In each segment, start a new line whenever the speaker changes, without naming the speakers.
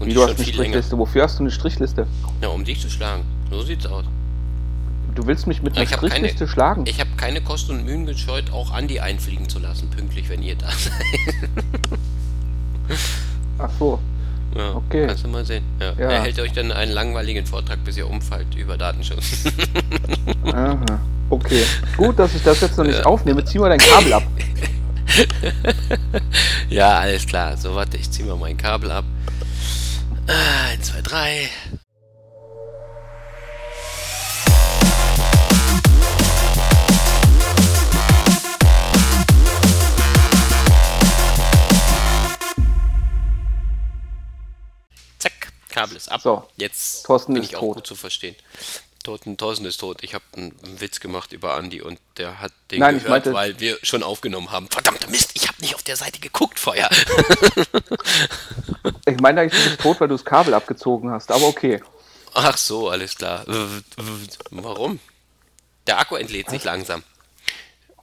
Und
Wie du hast eine
viel länger.
Strichliste? Wofür hast du eine Strichliste?
Ja, um dich zu schlagen. So sieht's aus.
Du willst mich mit einer
Ich hab keine-
Strichliste schlagen?
Ich habe keine Kosten und Mühen gescheut, auch Andi einfliegen zu lassen, pünktlich, wenn ihr da seid.
Ach so.
Ja,
Okay.
Kannst du mal sehen. Ja.
Ja.
Er hält euch dann einen langweiligen Vortrag, bis ihr umfallt über Datenschutz.
Aha. Okay. Gut, dass ich das jetzt noch nicht aufnehme. Zieh mal dein Kabel ab.
ja, alles klar. So, warte, ich zieh mal mein Kabel ab. Ah, 1, 2, 3. Zack, Kabel ist ab.
So,
Jetzt
Thorsten
bin
ist
ich auch
tot.
gut zu verstehen. Thorsten, Thorsten ist tot. Ich habe einen Witz gemacht über Andi und der hat den
Nein, ich
gehört,
meinte-
weil wir schon aufgenommen haben. Verdammter Mist, ich habe nicht auf der Seite geguckt vorher.
Ich meine eigentlich, du bist tot, weil du das Kabel abgezogen hast. Aber okay.
Ach so, alles klar. Warum? Der Akku entlädt sich langsam.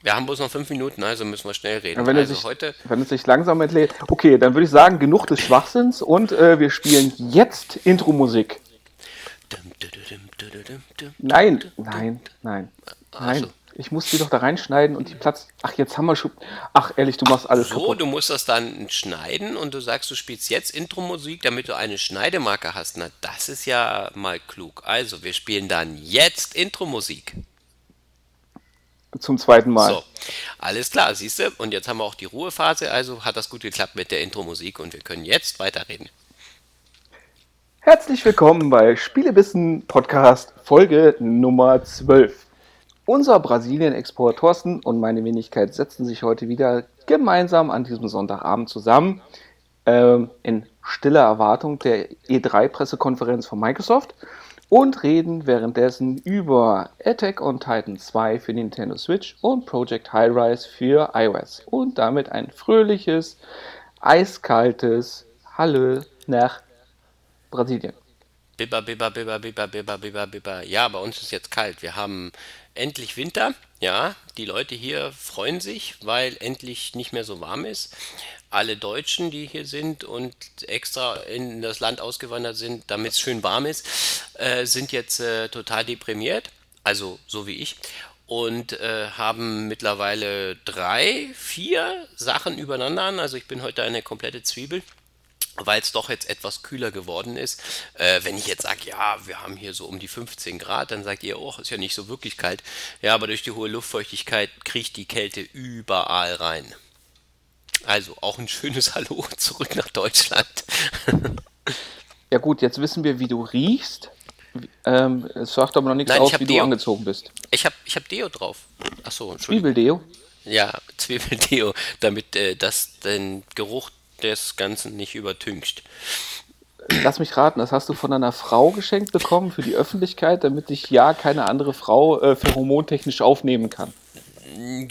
Wir haben bloß noch fünf Minuten, also müssen wir schnell reden.
Wenn,
also
sich,
heute,
wenn es sich langsam entlädt. Okay, dann würde ich sagen, genug des Schwachsinns und äh, wir spielen jetzt Intro-Musik. Nein, nein, nein. Nein.
so.
Ich muss die doch da reinschneiden und die Platz. Ach, jetzt haben wir schon. Ach, ehrlich, du machst alles
So,
kaputt.
du musst das dann schneiden und du sagst, du spielst jetzt Intro-Musik, damit du eine Schneidemarke hast. Na, das ist ja mal klug. Also, wir spielen dann jetzt Intro-Musik.
Zum zweiten Mal.
So, alles klar, siehst du? Und jetzt haben wir auch die Ruhephase, also hat das gut geklappt mit der Intro-Musik und wir können jetzt weiterreden.
Herzlich willkommen bei Spielebissen Podcast Folge Nummer 12. Unser Brasilien-Export Thorsten und meine Wenigkeit setzen sich heute wieder gemeinsam an diesem Sonntagabend zusammen ähm, in stiller Erwartung der E3-Pressekonferenz von Microsoft und reden währenddessen über Attack on Titan 2 für Nintendo Switch und Project High Rise für iOS und damit ein fröhliches, eiskaltes Hallo nach Brasilien.
Bibber, bibber, bibber, bibber, bibber, bibber, bibber. Ja, bei uns ist jetzt kalt. Wir haben endlich Winter. Ja, die Leute hier freuen sich, weil endlich nicht mehr so warm ist. Alle Deutschen, die hier sind und extra in das Land ausgewandert sind, damit es schön warm ist, äh, sind jetzt äh, total deprimiert. Also so wie ich. Und äh, haben mittlerweile drei, vier Sachen übereinander an. Also ich bin heute eine komplette Zwiebel weil es doch jetzt etwas kühler geworden ist. Äh, wenn ich jetzt sage, ja, wir haben hier so um die 15 Grad, dann sagt ihr, oh, ist ja nicht so wirklich kalt. Ja, aber durch die hohe Luftfeuchtigkeit kriecht die Kälte überall rein. Also auch ein schönes Hallo zurück nach Deutschland.
Ja gut, jetzt wissen wir, wie du riechst. Ähm, es sagt aber noch nichts
Nein,
aus, wie du
Deo.
angezogen bist.
Ich habe ich hab Deo drauf. Achso, Entschuldigung.
Zwiebeldeo?
Ja, Zwiebeldeo, damit äh, das den Geruch des Ganzen nicht übertüncht.
Lass mich raten, das hast du von deiner Frau geschenkt bekommen für die Öffentlichkeit, damit dich ja keine andere Frau äh, pheromontechnisch aufnehmen kann.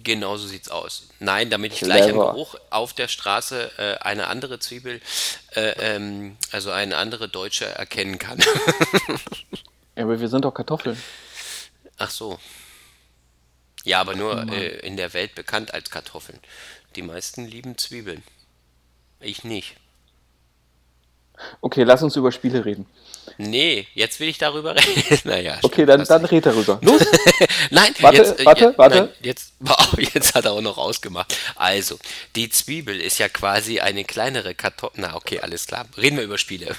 Genau so sieht's aus. Nein, damit ich gleich am. Geruch auf der Straße äh, eine andere Zwiebel, äh, ähm, also eine andere Deutsche erkennen kann.
Ja, aber wir sind doch Kartoffeln.
Ach so. Ja, aber nur äh, in der Welt bekannt als Kartoffeln. Die meisten lieben Zwiebeln. Ich nicht.
Okay, lass uns über Spiele reden.
Nee, jetzt will ich darüber reden. naja.
Okay, dann, dann red darüber. Los!
Nein,
Warte,
jetzt, äh,
warte,
ja,
warte.
Nein, jetzt, wow, jetzt hat er auch noch ausgemacht. Also, die Zwiebel ist ja quasi eine kleinere Kartoffel. Na, okay, alles klar. Reden wir über Spiele.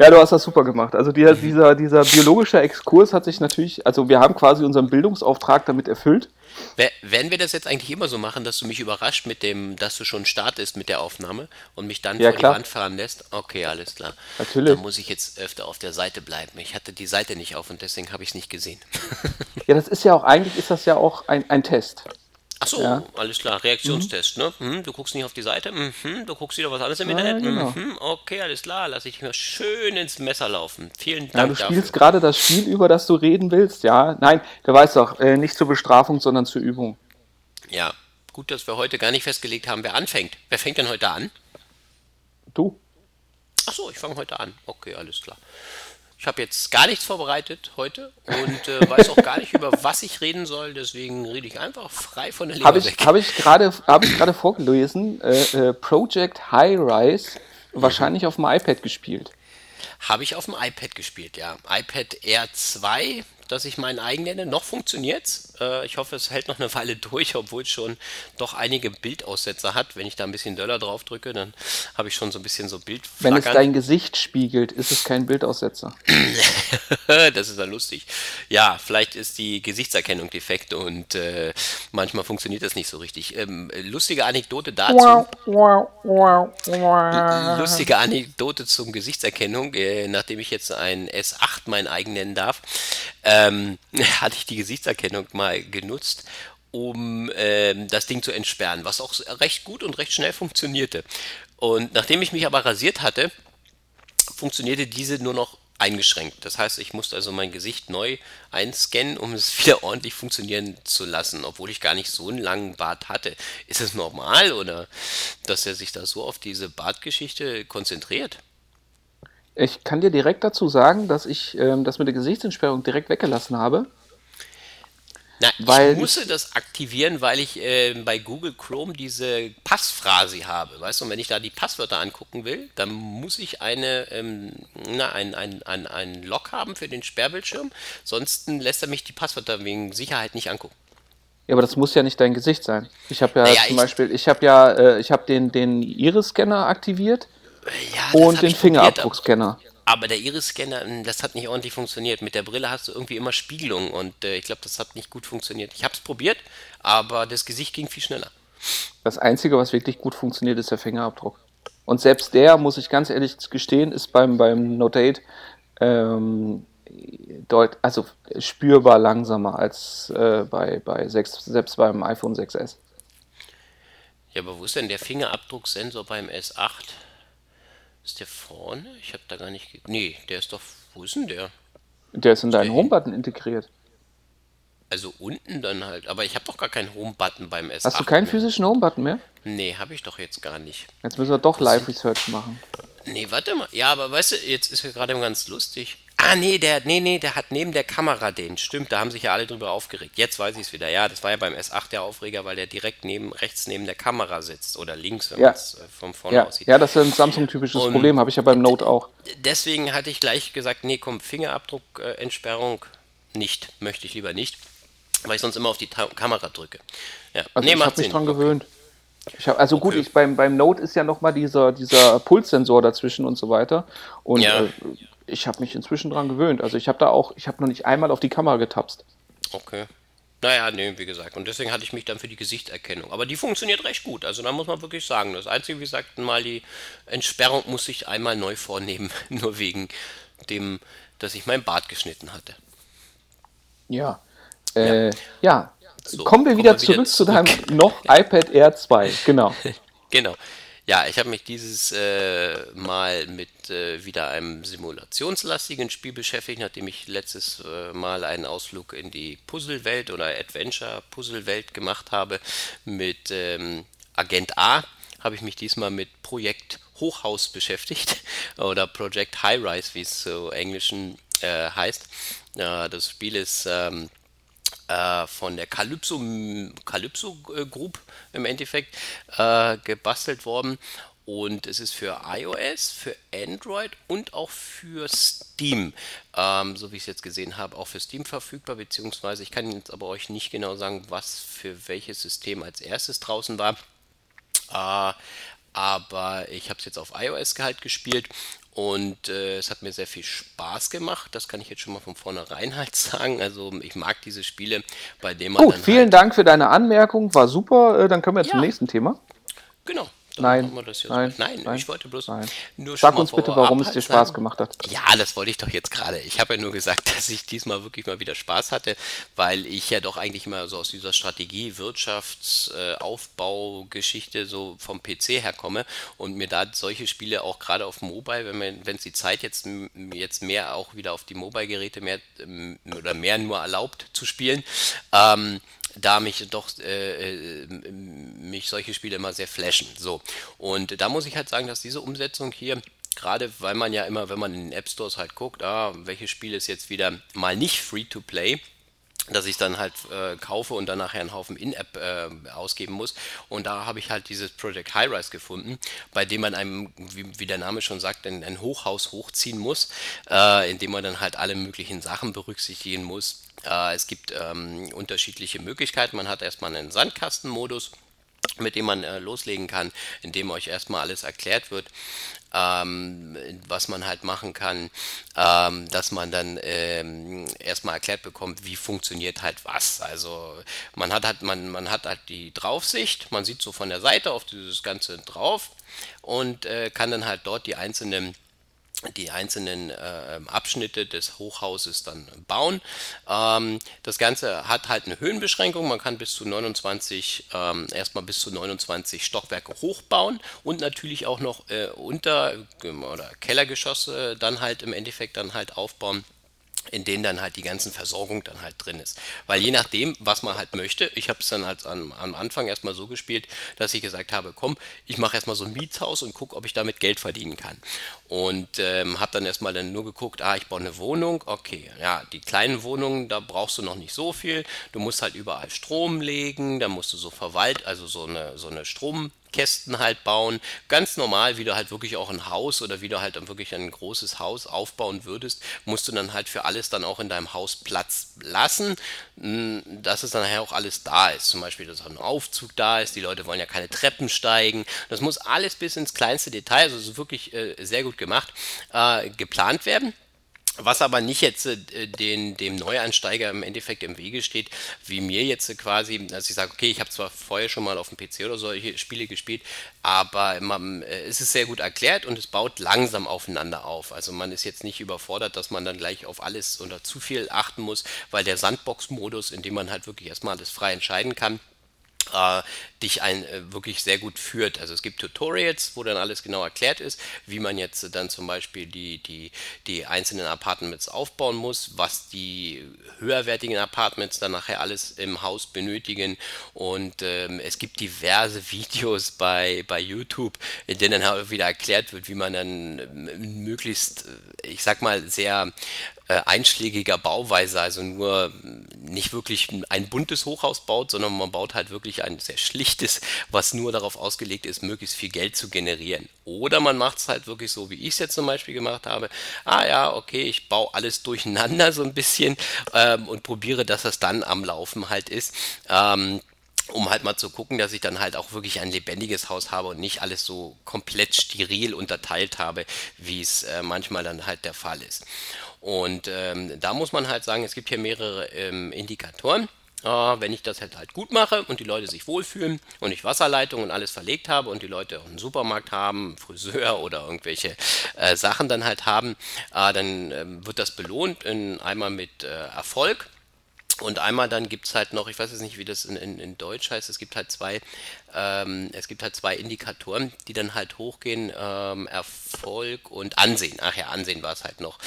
Ja, du hast das super gemacht. Also dieser, dieser, dieser biologische Exkurs hat sich natürlich, also wir haben quasi unseren Bildungsauftrag damit erfüllt.
Wer- Werden wir das jetzt eigentlich immer so machen, dass du mich überrascht mit dem, dass du schon startest mit der Aufnahme und mich dann
Ja,
vor
klar.
die Wand fahren lässt? Okay, alles klar.
Natürlich.
Dann muss ich jetzt öfter auf der Seite bleiben. Ich hatte die Seite nicht auf und deswegen habe ich es nicht gesehen.
Ja, das ist ja auch, eigentlich ist das ja auch ein, ein Test.
Ach so,
Ja.
alles klar. Reaktionstest, ne? Hm, du guckst nicht auf die Seite, mhm, du guckst wieder was anderes im Internet.
genau.
Mhm, okay, alles klar. Lass ich mir schön ins Messer laufen. Vielen
Ja,
Dank
du spielst
dafür.
gerade das Spiel, über das du reden willst, ja? Nein, du weißt doch, äh, nicht zur Bestrafung, sondern zur Übung.
Ja, gut, dass wir heute gar nicht festgelegt haben, wer anfängt. Wer fängt denn heute an?
Du?
Ach so, ich fange heute an. Okay, alles klar. Ich habe jetzt gar nichts vorbereitet heute und äh, weiß auch gar nicht, über was ich reden soll. Deswegen rede ich einfach frei von der Leber
Habe ich,
weg.
hab ich gerade hab ich gerade vorgelesen, äh, äh, Project High Rise wahrscheinlich auf dem iPad gespielt.
Habe ich auf dem iPad gespielt, ja. iPad Air 2, das ich meinen eigen nenne. Noch funktioniert's. Äh, ich hoffe, es hält noch eine Weile durch, obwohl es schon doch einige Bildaussetzer hat. Wenn ich da ein bisschen Döller drauf drücke, dann habe ich schon so ein bisschen so Bild.
Wenn es dein Gesicht spiegelt, ist es kein Bildaussetzer.
das ist ja lustig. Ja, vielleicht ist die Gesichtserkennung defekt und äh, manchmal funktioniert das nicht so richtig. Ähm, lustige Anekdote dazu. lustige Anekdote zum Gesichtserkennung, äh, nachdem ich jetzt ein S8 mein eigen nennen darf. Äh, ähm, hatte ich die Gesichtserkennung mal genutzt, um ähm, das Ding zu entsperren, was auch recht gut und recht schnell funktionierte. Und nachdem ich mich aber rasiert hatte, funktionierte diese nur noch eingeschränkt. Das heißt, ich musste also mein Gesicht neu einscannen, um es wieder ordentlich funktionieren zu lassen, obwohl ich gar nicht so einen langen Bart hatte. Ist es normal oder dass er sich da so auf diese Bartgeschichte konzentriert?
Ich kann dir direkt dazu sagen, dass ich ähm, das mit der Gesichtsentsperrung direkt weggelassen habe.
Na, weil ich musste das aktivieren, weil ich äh, bei Google Chrome diese Passphrase habe, weißt du, und wenn ich da die Passwörter angucken will, dann muss ich eine, ähm, na, ein, ein, ein, ein Log haben für den Sperrbildschirm, sonst lässt er mich die Passwörter wegen Sicherheit nicht angucken.
Ja, aber das muss ja nicht dein Gesicht sein. Ich habe ja naja, zum Beispiel, ich habe ja, äh, ich habe den, den Iris-Scanner aktiviert ja, und den Fingerabdruckscanner.
Aber der Iris-Scanner, hm, das hat nicht ordentlich funktioniert. Mit der Brille hast du irgendwie immer Spiegelung und äh, ich glaube, das hat nicht gut funktioniert. Ich habe es probiert, aber das Gesicht ging viel schneller.
Das Einzige, was wirklich gut funktioniert, ist der Fingerabdruck. Und selbst der, muss ich ganz ehrlich gestehen, ist beim, beim Note 8 ähm, deut also spürbar langsamer als äh, bei, bei 6, selbst beim iPhone 6S.
Ja, aber wo ist denn der Fingerabdrucksensor beim S8? Ist der vorne? Ich habe da gar nicht. Nee, der ist doch. Wo ist denn der?
Der ist in deinen Home-Button integriert.
Also unten dann halt. Aber ich habe doch gar keinen Home-Button beim S8.
Hast du keinen mehr. physischen Home-Button mehr?
Nee, habe ich doch jetzt gar nicht.
Jetzt müssen wir doch Live-Research machen.
Nee, warte mal. Ja, aber weißt du, jetzt ist ja gerade ganz lustig. Ah, nee, der, nee, nee, der hat neben der Kamera den. Stimmt, da haben sich ja alle drüber aufgeregt. Jetzt weiß ich es wieder. Ja, das war ja beim S8 der Aufreger, weil der direkt neben, rechts neben der Kamera sitzt. Oder links, wenn ja. man es äh, von vorne
ja.
aussieht.
Ja, das ist ein Samsung-typisches Problem, habe ich ja beim Note auch.
Deswegen hatte ich gleich gesagt, nee, komm, Fingerabdruckentsperrung nicht. Möchte ich lieber nicht. Weil ich sonst immer auf die Ta Kamera drücke.
Ja. Also nee, ich habe mich dran okay. gewöhnt. Hab, also okay. gut, ich, beim, beim Note ist ja nochmal dieser, dieser Pulssensor dazwischen und so weiter. Und ja. äh, ich habe mich inzwischen dran gewöhnt. Also ich habe da auch, ich habe noch nicht einmal auf die Kamera getapst.
Okay. Naja, nee, wie gesagt. Und deswegen hatte ich mich dann für die Gesichtserkennung. Aber die funktioniert recht gut. Also da muss man wirklich sagen. Das Einzige, wie gesagt, mal die Entsperrung muss ich einmal neu vornehmen. Nur wegen dem, dass ich mein Bart geschnitten hatte.
Ja. Äh, ja. ja. So, kommen wir wieder, kommen wir wieder zurück, zurück, zu deinem noch iPad Air 2. Genau.
genau. Ja, ich habe mich dieses äh, Mal mit äh, wieder einem simulationslastigen Spiel beschäftigt, nachdem ich letztes äh, Mal einen Ausflug in die Puzzlewelt oder Adventure-Puzzlewelt gemacht habe mit ähm, Agent A. Habe ich mich diesmal mit Projekt Hochhaus beschäftigt oder Project High Rise, wie es so englischen äh, heißt. das Spiel ist ähm, äh, von der Calypso, Calypso Group im Endeffekt äh, gebastelt worden. Und es ist für iOS, für Android und auch für Steam, ähm, so wie ich es jetzt gesehen habe, auch für Steam verfügbar, beziehungsweise ich kann jetzt aber euch nicht genau sagen, was für welches System als erstes draußen war. Äh, aber ich habe es jetzt auf iOS halt gespielt und äh, es hat mir sehr viel Spaß gemacht. Das kann ich jetzt schon mal von vornherein halt sagen. Also ich mag diese Spiele, bei denen man.
Gut, vielen halt Dank für deine Anmerkung. War super. Äh, dann können wir ja. zum nächsten Thema.
Genau.
Nein,
nein, nein, nein, ich wollte bloß
nein. nur Sag uns bitte, warum es dir Spaß sagen. gemacht hat.
Ja, das wollte ich doch jetzt gerade. Ich habe ja nur gesagt, dass ich diesmal wirklich mal wieder Spaß hatte, weil ich ja doch eigentlich immer so aus dieser Strategie, Wirtschafts-, äh, Aufbaugeschichte so vom PC herkomme und mir da solche Spiele auch gerade auf Mobile, wenn man, wenn es die Zeit jetzt, jetzt mehr auch wieder auf die Mobile-Geräte mehr oder mehr nur erlaubt zu spielen, ähm, da mich doch äh, äh, mich solche Spiele immer sehr flashen. So. Und da muss ich halt sagen, dass diese Umsetzung hier, gerade weil man ja immer, wenn man in den App Stores halt guckt, ah, welches Spiel ist jetzt wieder mal nicht free to play, dass ich dann halt äh, kaufe und dann nachher einen Haufen In-App äh, ausgeben muss. Und da habe ich halt dieses Project High-Rise gefunden, bei dem man einem, wie, wie der Name schon sagt, ein, ein Hochhaus hochziehen muss, äh, indem man dann halt alle möglichen Sachen berücksichtigen muss. Äh, es gibt ähm, unterschiedliche Möglichkeiten. Man hat erstmal einen Sandkastenmodus mit dem man äh, loslegen kann, indem euch erstmal alles erklärt wird, ähm, was man halt machen kann, ähm, dass man dann ähm, erstmal erklärt bekommt, wie funktioniert halt was. Also man hat halt, man, man hat halt die Draufsicht, man sieht so von der Seite auf dieses Ganze drauf und äh, kann dann halt dort die einzelnen die einzelnen äh, Abschnitte des Hochhauses dann bauen. Ähm, das Ganze hat halt eine Höhenbeschränkung. Man kann bis zu 29, ähm, erstmal bis zu 29 Stockwerke hochbauen und natürlich auch noch äh, unter- oder Kellergeschosse dann halt im Endeffekt dann halt aufbauen in denen dann halt die ganzen Versorgung dann halt drin ist. Weil je nachdem, was man halt möchte, ich habe es dann halt am, am Anfang erstmal so gespielt, dass ich gesagt habe, komm, ich mache erstmal so ein Mietshaus und gucke, ob ich damit Geld verdienen kann. Und ähm, habe dann erstmal dann nur geguckt, ah, ich baue eine Wohnung, okay, ja, die kleinen Wohnungen, da brauchst du noch nicht so viel. Du musst halt überall Strom legen, da musst du so verwalt, also so eine, so eine Strom, Kästen halt bauen. Ganz normal, wie du halt wirklich auch ein Haus oder wie du halt wirklich ein großes Haus aufbauen würdest, musst du dann halt für alles dann auch in deinem Haus Platz lassen, hm, dass es dann nachher auch alles da ist. Zum Beispiel, dass auch ein Aufzug da ist. Die Leute wollen ja keine Treppen steigen. Das muss alles bis ins kleinste Detail, also ist wirklich äh, sehr gut gemacht, äh, geplant werden. Was aber nicht jetzt äh, den, dem Neuansteiger im Endeffekt im Wege steht, wie mir jetzt quasi, dass ich sage, okay, ich habe zwar vorher schon mal auf dem PC oder solche Spiele gespielt, aber man, äh, es ist sehr gut erklärt und es baut langsam aufeinander auf. Also man ist jetzt nicht überfordert, dass man dann gleich auf alles oder zu viel achten muss, weil der Sandbox-Modus, in dem man halt wirklich erstmal alles frei entscheiden kann, äh, dich ein äh, wirklich sehr gut führt. Also es gibt Tutorials, wo dann alles genau erklärt ist, wie man jetzt dann zum Beispiel die, die, die einzelnen Apartments aufbauen muss, was die höherwertigen Apartments dann nachher alles im Haus benötigen. Und ähm, es gibt diverse Videos bei, bei YouTube, in denen dann halt wieder erklärt wird, wie man dann ähm, möglichst, äh, ich sag mal, sehr äh, einschlägiger Bauweise, also nur nicht wirklich ein buntes Hochhaus baut, sondern man baut halt wirklich ein sehr schlichtes, was nur darauf ausgelegt ist, möglichst viel Geld zu generieren. Oder man macht es halt wirklich so, wie ich es jetzt zum Beispiel gemacht habe. Ah ja, okay, ich baue alles durcheinander so ein bisschen ähm, und probiere, dass das dann am Laufen halt ist. Ähm, um halt mal zu gucken, dass ich dann halt auch wirklich ein lebendiges Haus habe und nicht alles so komplett steril unterteilt habe, wie es äh, manchmal dann halt der Fall ist. Und ähm, da muss man halt sagen, es gibt hier mehrere ähm, Indikatoren. Äh, wenn ich das halt, halt gut mache und die Leute sich wohlfühlen und ich Wasserleitung und alles verlegt habe und die Leute auch einen Supermarkt haben, Friseur oder irgendwelche äh, Sachen dann halt haben, äh, dann ähm, wird das belohnt in, einmal mit äh, Erfolg und einmal dann gibt es halt noch, ich weiß jetzt nicht, wie das in, in, in Deutsch heißt, es gibt halt zwei, ähm, es gibt halt zwei Indikatoren, die dann halt hochgehen, ähm, Erfolg und Ansehen. Ach ja, Ansehen war es halt noch,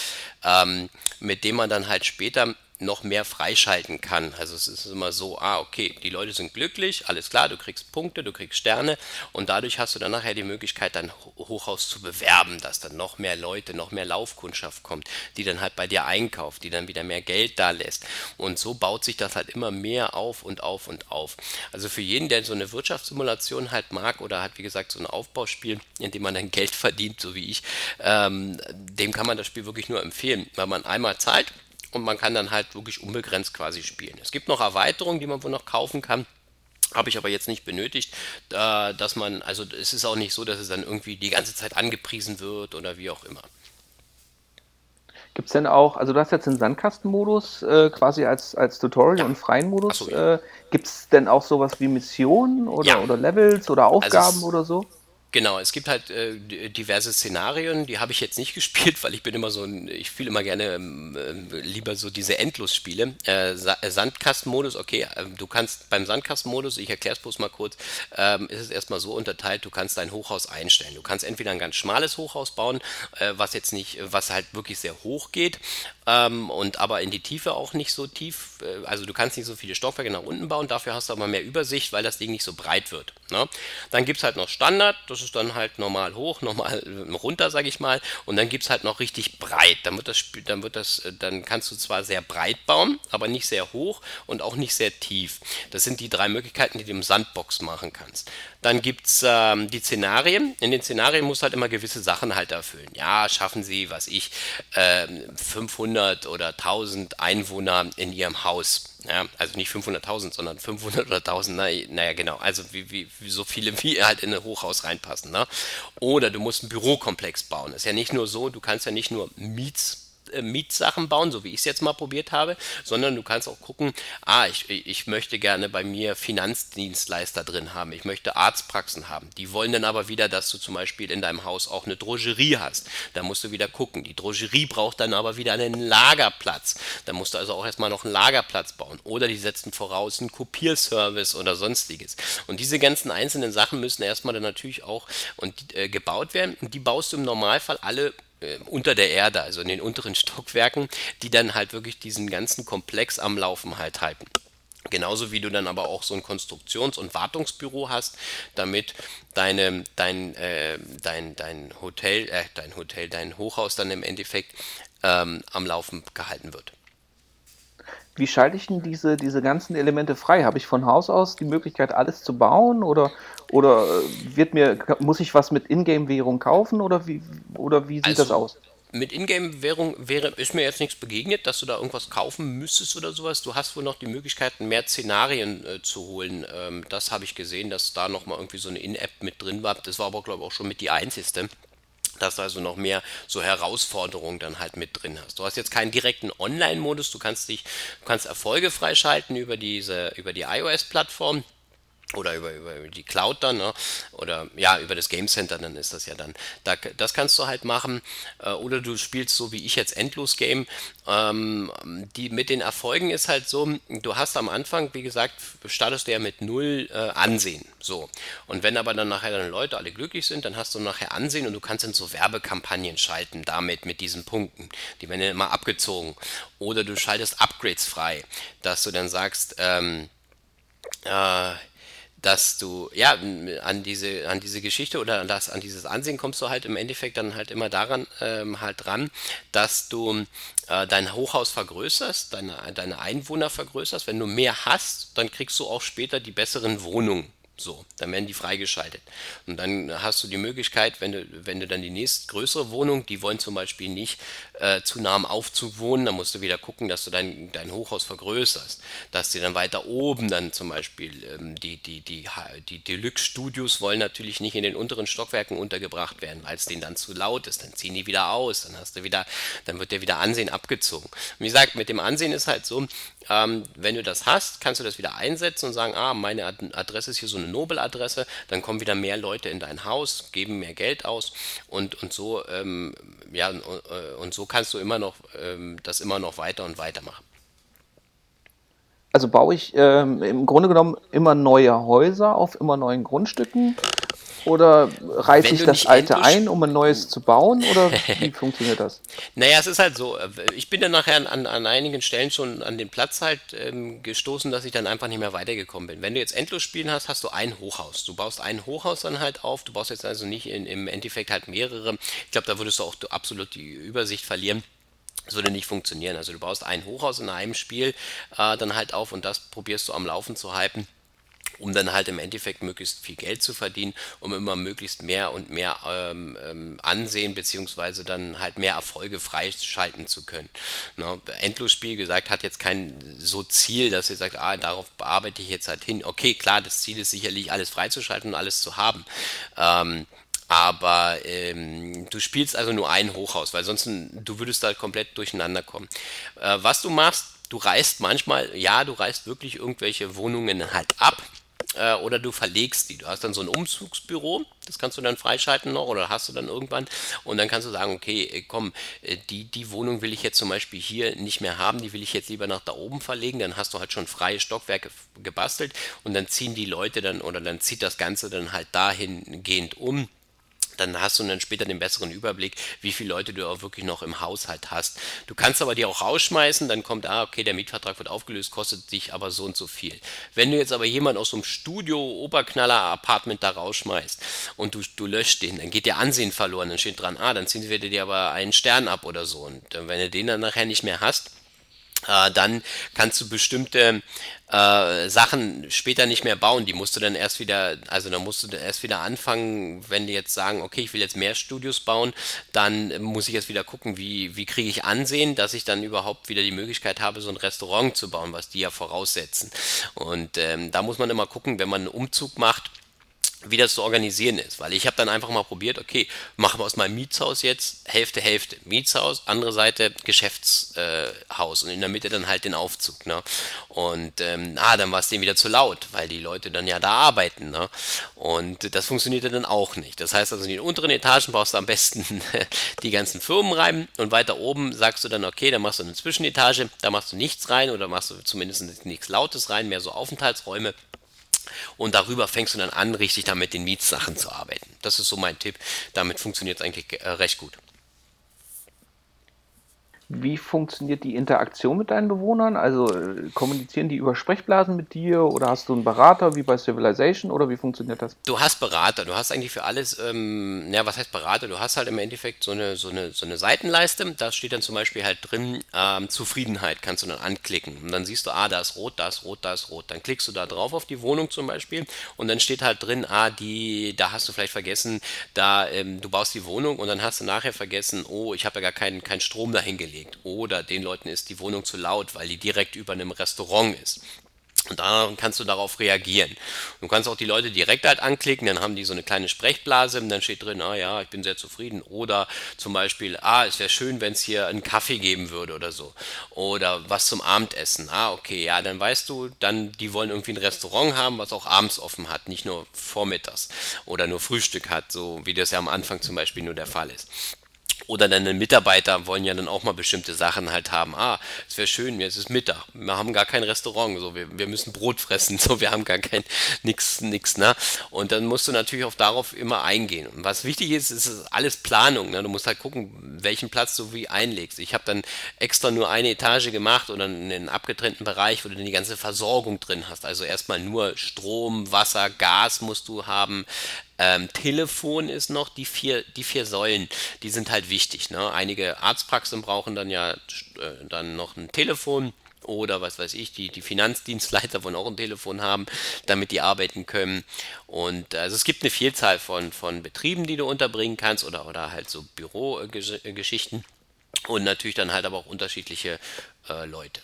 ähm, mit dem man dann halt später noch mehr freischalten kann. Also es ist immer so, ah, okay, die Leute sind glücklich, alles klar, du kriegst Punkte, du kriegst Sterne und dadurch hast du dann nachher die Möglichkeit, dein Hochhaus zu bewerben, dass dann noch mehr Leute, noch mehr Laufkundschaft kommt, die dann halt bei dir einkauft, die dann wieder mehr Geld da lässt. Und so baut sich das halt immer mehr auf und auf und auf. Also für jeden, der so eine Wirtschaftssimulation halt mag oder hat, wie gesagt, so ein Aufbauspiel, in dem man dann Geld verdient, so wie ich, ähm, dem kann man das Spiel wirklich nur empfehlen, weil man einmal zahlt und man kann dann halt wirklich unbegrenzt quasi spielen. Es gibt noch Erweiterungen, die man wohl noch kaufen kann. Habe ich aber jetzt nicht benötigt, dass man, also es ist auch nicht so, dass es dann irgendwie die ganze Zeit angepriesen wird oder wie auch immer.
Gibt es denn auch, also du hast jetzt den Sandkastenmodus äh, quasi als, als Tutorial ja. und freien Modus. So, ja. äh, Gibt es denn auch sowas wie Missionen oder, ja. oder Levels oder Aufgaben also oder so?
Genau, es gibt halt äh, diverse Szenarien, die habe ich jetzt nicht gespielt, weil ich bin immer so ein, ich spiele immer gerne äh, lieber so diese Endlosspiele. Äh, Sa äh, Sandkastenmodus, okay, ähm, du kannst beim Sandkastenmodus, ich erkläre es bloß mal kurz, ähm, ist es erstmal so unterteilt, du kannst dein Hochhaus einstellen. Du kannst entweder ein ganz schmales Hochhaus bauen, äh, was jetzt nicht, was halt wirklich sehr hoch geht, ähm, und aber in die Tiefe auch nicht so tief, äh, also du kannst nicht so viele Stockwerke nach unten bauen, dafür hast du aber mehr Übersicht, weil das Ding nicht so breit wird. Ne? Dann gibt es halt noch Standard, das ist dann halt normal hoch, normal runter, sage ich mal. Und dann gibt es halt noch richtig breit. Dann wird das, dann wird das, dann kannst du zwar sehr breit bauen, aber nicht sehr hoch und auch nicht sehr tief. Das sind die drei Möglichkeiten, die du im Sandbox machen kannst. Dann gibt es ähm, die Szenarien. In den Szenarien musst du halt immer gewisse Sachen halt erfüllen. Ja, schaffen sie, was ich, äh, 500 oder 1000 Einwohner in ihrem Haus. Ja, also nicht 500.000, sondern 500 oder 1000, naja, na genau, also wie, wie, so viele wie halt in ein Hochhaus reinpassen. Ne? Oder du musst einen Bürokomplex bauen. ist ja nicht nur so, du kannst ja nicht nur Miets Mietsachen bauen, so wie ich es jetzt mal probiert habe, sondern du kannst auch gucken, ah, ich, ich möchte gerne bei mir Finanzdienstleister drin haben, ich möchte Arztpraxen haben. Die wollen dann aber wieder, dass du zum Beispiel in deinem Haus auch eine Drogerie hast. Da musst du wieder gucken. Die Drogerie braucht dann aber wieder einen Lagerplatz. Da musst du also auch erstmal noch einen Lagerplatz bauen. Oder die setzen voraus einen Kopierservice oder sonstiges. Und diese ganzen einzelnen Sachen müssen erstmal dann natürlich auch und, äh, gebaut werden. Und die baust du im Normalfall alle äh, unter der Erde, also in den unteren Stockwerken, die dann halt wirklich diesen ganzen Komplex am Laufen halt halten. Genauso wie du dann aber auch so ein Konstruktions- und Wartungsbüro hast, damit deine, dein, äh, dein, dein Hotel, äh, dein Hotel, dein Hochhaus dann im Endeffekt ähm, am Laufen gehalten wird.
Wie schalte ich denn diese, diese ganzen Elemente frei? Habe ich von Haus aus die Möglichkeit, alles zu bauen? Oder, oder äh, wird mir, muss ich was mit Ingame-Währung kaufen? Oder wie, oder wie sieht also, das aus?
Mit Ingame-Währung wäre, ist mir jetzt nichts begegnet, dass du da irgendwas kaufen müsstest oder sowas. Du hast wohl noch die Möglichkeit, mehr Szenarien äh, zu holen. Ähm, das habe ich gesehen, dass da nochmal irgendwie so eine In-App mit drin war. Das war aber, glaube ich, auch schon mit die einzigste dass du also noch mehr so Herausforderungen dann halt mit drin hast. Du hast jetzt keinen direkten Online-Modus, du kannst dich, du kannst Erfolge freischalten über diese, über die iOS-Plattform oder über, über die Cloud dann, ne? oder ja, über das Game Center, dann ist das ja dann. Da, das kannst du halt machen. Äh, oder du spielst so wie ich jetzt Endlos-Game. Ähm, die, mit den Erfolgen ist halt so, du hast am Anfang, wie gesagt, startest du ja mit null äh, Ansehen. So. Und wenn aber dann nachher deine Leute alle glücklich sind, dann hast du nachher Ansehen und du kannst dann so Werbekampagnen schalten damit, mit diesen Punkten. Die werden ja immer abgezogen. Oder du schaltest Upgrades frei, dass du dann sagst, ähm, äh, dass du ja an diese an diese Geschichte oder an das an dieses Ansehen kommst du halt im Endeffekt dann halt immer daran ähm, halt dran, dass du äh, dein Hochhaus vergrößerst, deine deine Einwohner vergrößerst. Wenn du mehr hast, dann kriegst du auch später die besseren Wohnungen. So, dann werden die freigeschaltet. Und dann hast du die Möglichkeit, wenn du, wenn du dann die nächstgrößere Wohnung, die wollen zum Beispiel nicht äh, zu nah am Aufzug wohnen, dann musst du wieder gucken, dass du dein, dein Hochhaus vergrößerst. Dass die dann weiter oben dann zum Beispiel ähm, die, die, die, die Deluxe-Studios wollen natürlich nicht in den unteren Stockwerken untergebracht werden, weil es denen dann zu laut ist. Dann ziehen die wieder aus, dann hast du wieder, dann wird der wieder Ansehen abgezogen. Und wie gesagt, mit dem Ansehen ist halt so, ähm, wenn du das hast, kannst du das wieder einsetzen und sagen, ah, meine Adresse ist hier so eine Nobel-Adresse, dann kommen wieder mehr Leute in dein Haus, geben mehr Geld aus und, und so, ähm, ja, und, äh, und, so kannst du immer noch ähm, das immer noch weiter und weiter machen.
Also baue ich ähm, im Grunde genommen immer neue Häuser auf immer neuen Grundstücken oder reiße ich das alte ein, um ein neues zu bauen? Oder wie funktioniert das?
Naja, es ist halt so. Äh, ich bin dann nachher an, an einigen Stellen schon an den Platz halt ähm, gestoßen, dass ich dann einfach nicht mehr weitergekommen bin. Wenn du jetzt endlos spielen hast, hast du ein Hochhaus. Du baust ein Hochhaus dann halt auf. Du baust jetzt also nicht in, im Endeffekt halt mehrere. Ich glaube, da würdest du auch absolut die Übersicht verlieren. Das würde nicht funktionieren. Also du baust ein Hochhaus in einem Spiel äh, dann halt auf und das probierst du am Laufen zu halten um dann halt im Endeffekt möglichst viel Geld zu verdienen, um immer möglichst mehr und mehr ähm, ähm, Ansehen beziehungsweise dann halt mehr Erfolge freischalten zu können. Ne? Endlosspiel gesagt hat jetzt kein so Ziel, dass ihr sagt, ah, darauf arbeite ich jetzt halt hin. Okay, klar, das Ziel ist sicherlich alles freizuschalten und alles zu haben. Ähm, aber ähm, du spielst also nur ein Hochhaus, weil sonst du würdest da komplett durcheinander kommen. Äh, was du machst, du reißt manchmal, ja, du reißt wirklich irgendwelche Wohnungen halt ab äh, oder du verlegst die. Du hast dann so ein Umzugsbüro, das kannst du dann freischalten noch oder hast du dann irgendwann. Und dann kannst du sagen, okay, äh, komm, äh, die, die Wohnung will ich jetzt zum Beispiel hier nicht mehr haben, die will ich jetzt lieber nach da oben verlegen, dann hast du halt schon freie Stockwerke gebastelt. Und dann ziehen die Leute dann oder dann zieht das Ganze dann halt dahingehend um dann hast du dann später den besseren Überblick, wie viele Leute du auch wirklich noch im Haushalt hast. Du kannst aber die auch rausschmeißen, dann kommt, ah, okay, der Mietvertrag wird aufgelöst, kostet dich aber so und so viel. Wenn du jetzt aber jemanden aus so einem Studio-Oberknaller-Apartment da rausschmeißt und du, du löscht den, dann geht der Ansehen verloren, dann steht dran, ah, dann ziehen wir dir aber einen Stern ab oder so. Und äh, wenn du den dann nachher nicht mehr hast, äh, dann kannst du bestimmte äh, Sachen später nicht mehr bauen. Die musst du dann erst wieder, also dann musst du erst wieder anfangen, wenn die jetzt sagen, okay, ich will jetzt mehr Studios bauen, dann muss ich jetzt wieder gucken, wie, wie kriege ich Ansehen, dass ich dann überhaupt wieder die Möglichkeit habe, so ein Restaurant zu bauen, was die ja voraussetzen. Und ähm, da muss man immer gucken, wenn man einen Umzug macht, wie das zu organisieren ist. Weil ich habe dann einfach mal probiert, okay, machen wir aus meinem Mietshaus jetzt Hälfte, Hälfte. Mietshaus, andere Seite Geschäftshaus und in der Mitte dann halt den Aufzug. Ne? Und ähm, ah, dann war es denen wieder zu laut, weil die Leute dann ja da arbeiten. Ne? Und das funktionierte dann auch nicht. Das heißt also, in den unteren Etagen brauchst du am besten die ganzen Firmen rein und weiter oben sagst du dann, okay, dann machst du eine Zwischenetage, da machst du nichts rein oder machst du zumindest nichts Lautes rein, mehr so Aufenthaltsräume. Und darüber fängst du dann an, richtig damit den Mietsachen zu arbeiten. Das ist so mein Tipp. Damit funktioniert es eigentlich äh, recht gut.
Wie funktioniert die Interaktion mit deinen Bewohnern? Also äh, kommunizieren die über Sprechblasen mit dir oder hast du einen Berater wie bei Civilization oder wie funktioniert das?
Du hast Berater, du hast eigentlich für alles, ähm, ja, was heißt Berater? Du hast halt im Endeffekt so eine, so eine, so eine Seitenleiste, da steht dann zum Beispiel halt drin, ähm, Zufriedenheit kannst du dann anklicken und dann siehst du, ah, da ist rot, da ist rot, da ist rot. Dann klickst du da drauf auf die Wohnung zum Beispiel und dann steht halt drin, ah, die, da hast du vielleicht vergessen, da, ähm, du baust die Wohnung und dann hast du nachher vergessen, oh, ich habe ja gar keinen kein Strom dahin gelegt gelegt. Oder den Leuten ist die Wohnung zu laut, weil die direkt über einem Restaurant ist. Und dann kannst du darauf reagieren. Du kannst auch die Leute direkt halt anklicken, dann haben die so eine kleine Sprechblase und dann steht drin, ah ja, ich bin sehr zufrieden. Oder zum Beispiel, ah, es wäre schön, wenn es hier einen Kaffee geben würde oder so. Oder was zum Abendessen. Ah, okay, ja, dann weißt du, dann, die wollen irgendwie ein Restaurant haben, was auch abends offen hat, nicht nur vormittags oder nur Frühstück hat, so wie das ja am Anfang zum Beispiel nur der Fall ist oder deine Mitarbeiter wollen ja dann auch mal bestimmte Sachen halt haben. Ah, es wäre schön, jetzt ist Mittag. Wir haben gar kein Restaurant, so wir, wir müssen Brot fressen, so wir haben gar kein nix nix, ne? Und dann musst du natürlich auch darauf immer eingehen. Und was wichtig ist, ist alles Planung, ne? Du musst halt gucken, welchen Platz du wie einlegst. Ich habe dann extra nur eine Etage gemacht oder einen abgetrennten Bereich, wo du dann die ganze Versorgung drin hast. Also erstmal nur Strom, Wasser, Gas musst du haben, ähm, Telefon ist noch, die vier, die vier Säulen, die sind halt wichtig. Ne? Einige Arztpraxen brauchen dann ja äh, dann noch ein Telefon oder was weiß ich, die, die Finanzdienstleiter wollen auch ein Telefon haben, damit die arbeiten können. Und also es gibt eine Vielzahl von, von Betrieben, die du unterbringen kannst oder, oder halt so Bürogeschichten und natürlich dann halt aber auch unterschiedliche äh, Leute.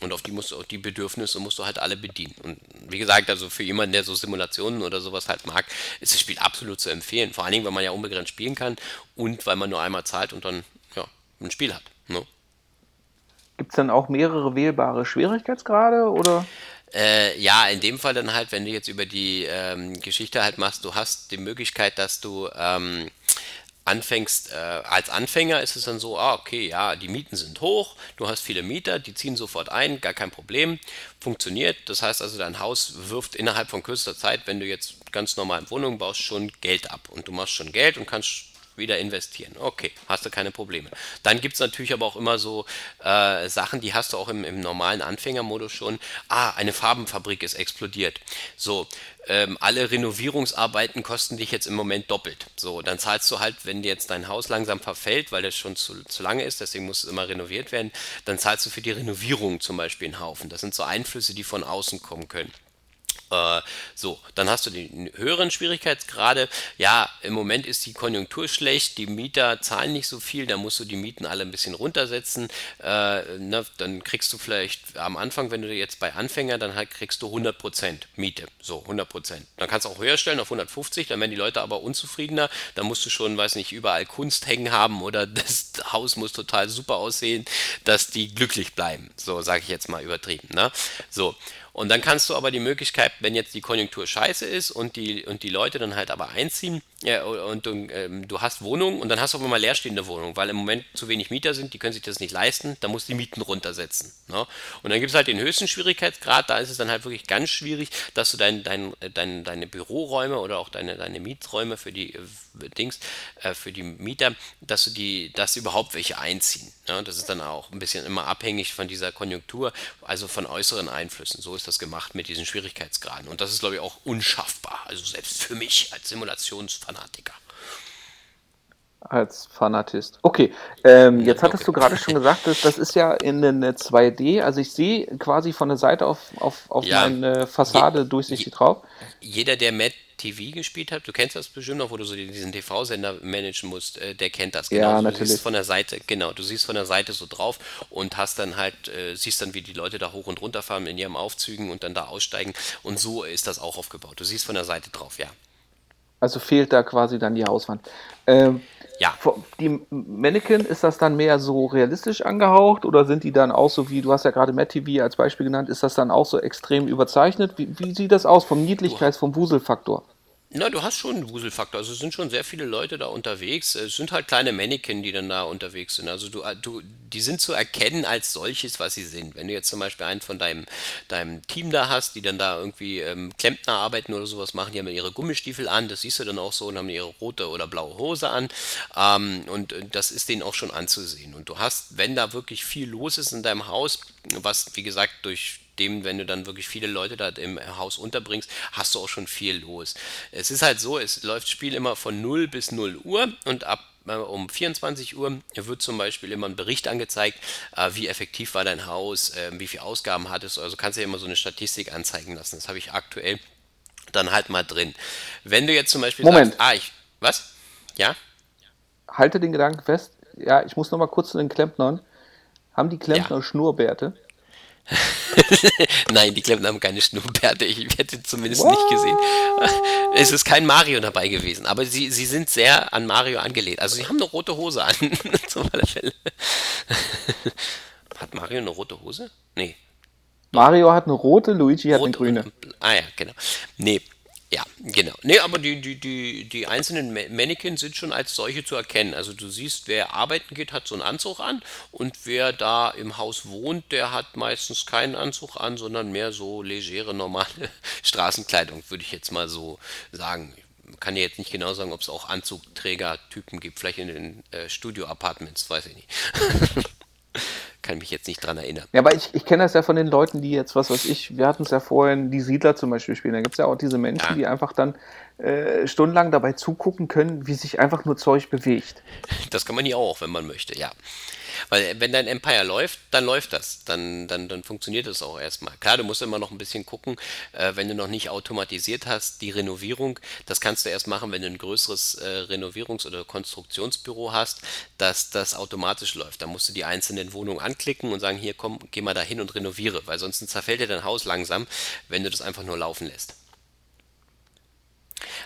Und auf die musst du, auf die Bedürfnisse musst du halt alle bedienen. Und wie gesagt, also für jemanden, der so Simulationen oder sowas halt mag, ist das Spiel absolut zu empfehlen. Vor allen Dingen, weil man ja unbegrenzt spielen kann und weil man nur einmal zahlt und dann ja, ein Spiel hat. Ne?
Gibt es dann auch mehrere wählbare Schwierigkeitsgrade oder?
Äh, ja, in dem Fall dann halt, wenn du jetzt über die ähm, Geschichte halt machst, du hast die Möglichkeit, dass du ähm, anfängst, äh, als Anfänger ist es dann so, ah, okay, ja, die Mieten sind hoch, du hast viele Mieter, die ziehen sofort ein, gar kein Problem, funktioniert. Das heißt also, dein Haus wirft innerhalb von kürzester Zeit, wenn du jetzt ganz normal Wohnungen baust, schon Geld ab. Und du machst schon Geld und kannst wieder investieren. Okay, hast du keine Probleme. Dann gibt es natürlich aber auch immer so äh, Sachen, die hast du auch im, im normalen Anfängermodus schon. Ah, eine Farbenfabrik ist explodiert. So, ähm, alle Renovierungsarbeiten kosten dich jetzt im Moment doppelt. So, dann zahlst du halt, wenn dir jetzt dein Haus langsam verfällt, weil das schon zu, zu lange ist, deswegen muss es immer renoviert werden, dann zahlst du für die Renovierung zum Beispiel einen Haufen. Das sind so Einflüsse, die von außen kommen können. Äh, so, dann hast du den höheren Schwierigkeitsgrade. Ja, im Moment ist die Konjunktur schlecht, die Mieter zahlen nicht so viel, da musst du die Mieten alle ein bisschen runtersetzen. Äh, ne, dann kriegst du vielleicht am Anfang, wenn du jetzt bei Anfänger, dann halt kriegst du 100% Miete. So, 100%. Dann kannst du auch höher stellen auf 150, dann werden die Leute aber unzufriedener. Dann musst du schon, weiß nicht, überall Kunst hängen haben oder das Haus muss total super aussehen, dass die glücklich bleiben. So, sage ich jetzt mal übertrieben. Ne? So, und dann kannst du aber die Möglichkeit, wenn jetzt die Konjunktur scheiße ist und die, und die Leute dann halt aber einziehen, Ja, und du, ähm, du hast Wohnungen und dann hast du auch immer leerstehende Wohnungen, weil im Moment zu wenig Mieter sind, die können sich das nicht leisten, da musst du die Mieten runtersetzen. Ne? Und dann gibt es halt den höchsten Schwierigkeitsgrad, da ist es dann halt wirklich ganz schwierig, dass du dein, dein, dein, deine Büroräume oder auch deine, deine Mieträume für die äh, Dings, äh, für die Mieter, dass du die, dass überhaupt welche einziehen. Ne? Das ist dann auch ein bisschen immer abhängig von dieser Konjunktur, also von äußeren Einflüssen. So ist das gemacht mit diesen Schwierigkeitsgraden. Und das ist, glaube ich, auch unschaffbar. Also selbst für mich als Simulationsfahrer. Fanatiker.
Als Fanatist. Okay, ähm, jetzt hattest du gerade schon gesagt, dass, das ist ja in eine 2D, also ich sehe quasi von der Seite auf, auf, auf ja, meine Fassade je, durchsichtig drauf.
Jeder, der Matt TV gespielt hat, du kennst das bestimmt noch, wo du so diesen TV-Sender managen musst, äh, der kennt das.
Genau, ja,
du
natürlich.
siehst von der Seite, genau, du siehst von der Seite so drauf und hast dann halt, äh, siehst dann, wie die Leute da hoch und runter fahren in ihrem Aufzügen und dann da aussteigen und so ist das auch aufgebaut. Du siehst von der Seite drauf, ja.
Also fehlt da quasi dann die Hauswand. Ähm,
ja.
Die Mannequin, ist das dann mehr so realistisch angehaucht oder sind die dann auch so wie, du hast ja gerade Matt TV als Beispiel genannt, ist das dann auch so extrem überzeichnet? Wie, wie sieht das aus vom Niedlichkeits-, vom Wuselfaktor?
Na, du hast schon einen Wuselfaktor. Also es sind schon sehr viele Leute da unterwegs. Es sind halt kleine Mannequin, die dann da unterwegs sind. Also du, du, die sind zu erkennen als solches, was sie sind. Wenn du jetzt zum Beispiel einen von deinem, deinem Team da hast, die dann da irgendwie ähm, Klempner arbeiten oder sowas machen, die haben ihre Gummistiefel an, das siehst du dann auch so und haben ihre rote oder blaue Hose an. Ähm, und das ist denen auch schon anzusehen. Und du hast, wenn da wirklich viel los ist in deinem Haus, was wie gesagt durch dem, wenn du dann wirklich viele Leute da im Haus unterbringst, hast du auch schon viel los. Es ist halt so, es läuft das Spiel immer von 0 bis 0 Uhr und ab äh, um 24 Uhr wird zum Beispiel immer ein Bericht angezeigt, äh, wie effektiv war dein Haus, äh, wie viele Ausgaben hattest du. Also kannst du ja immer so eine Statistik anzeigen lassen. Das habe ich aktuell dann halt mal drin. Wenn du jetzt zum Beispiel
Moment.
sagst, ah, ich, was? Ja?
Halte den Gedanken fest. Ja, ich muss noch mal kurz zu den Klempnern. Haben die Klempner ja. Schnurrbärte?
Nein, die Klempner haben keine Schnurrbärte. Ich hätte zumindest What? nicht gesehen. Es ist kein Mario dabei gewesen, aber sie, sie sind sehr an Mario angelehnt. Also sie haben eine rote Hose an, zum Fälle. Hat Mario eine rote Hose? Nee.
Mario hat eine rote, Luigi hat eine grüne. Und,
ah ja, genau. Nee, ja, genau. Nee, aber die, die, die, die einzelnen Mannequin sind schon als solche zu erkennen. Also du siehst, wer arbeiten geht, hat so einen Anzug an und wer da im Haus wohnt, der hat meistens keinen Anzug an, sondern mehr so legere, normale Straßenkleidung, würde ich jetzt mal so sagen. Ich kann ja jetzt nicht genau sagen, ob es auch Anzugträgertypen gibt, vielleicht in den äh, Studio-Apartments, weiß ich nicht. kann mich jetzt nicht dran erinnern.
Ja, aber ich, ich kenne das ja von den Leuten, die jetzt, was weiß ich, wir hatten es ja vorhin, die Siedler zum Beispiel spielen. Da gibt es ja auch diese Menschen, ja. die einfach dann äh, stundenlang dabei zugucken können, wie sich einfach nur Zeug bewegt.
Das kann man ja auch, wenn man möchte, ja. Weil wenn dein Empire läuft, dann läuft das. Dann, dann, dann funktioniert das auch erstmal. Klar, du musst immer noch ein bisschen gucken, äh, wenn du noch nicht automatisiert hast, die Renovierung, das kannst du erst machen, wenn du ein größeres äh, Renovierungs- oder Konstruktionsbüro hast, dass das automatisch läuft. Da musst du die einzelnen Wohnungen anklicken und sagen, hier komm, geh mal da hin und renoviere, weil sonst zerfällt dir dein Haus langsam, wenn du das einfach nur laufen lässt.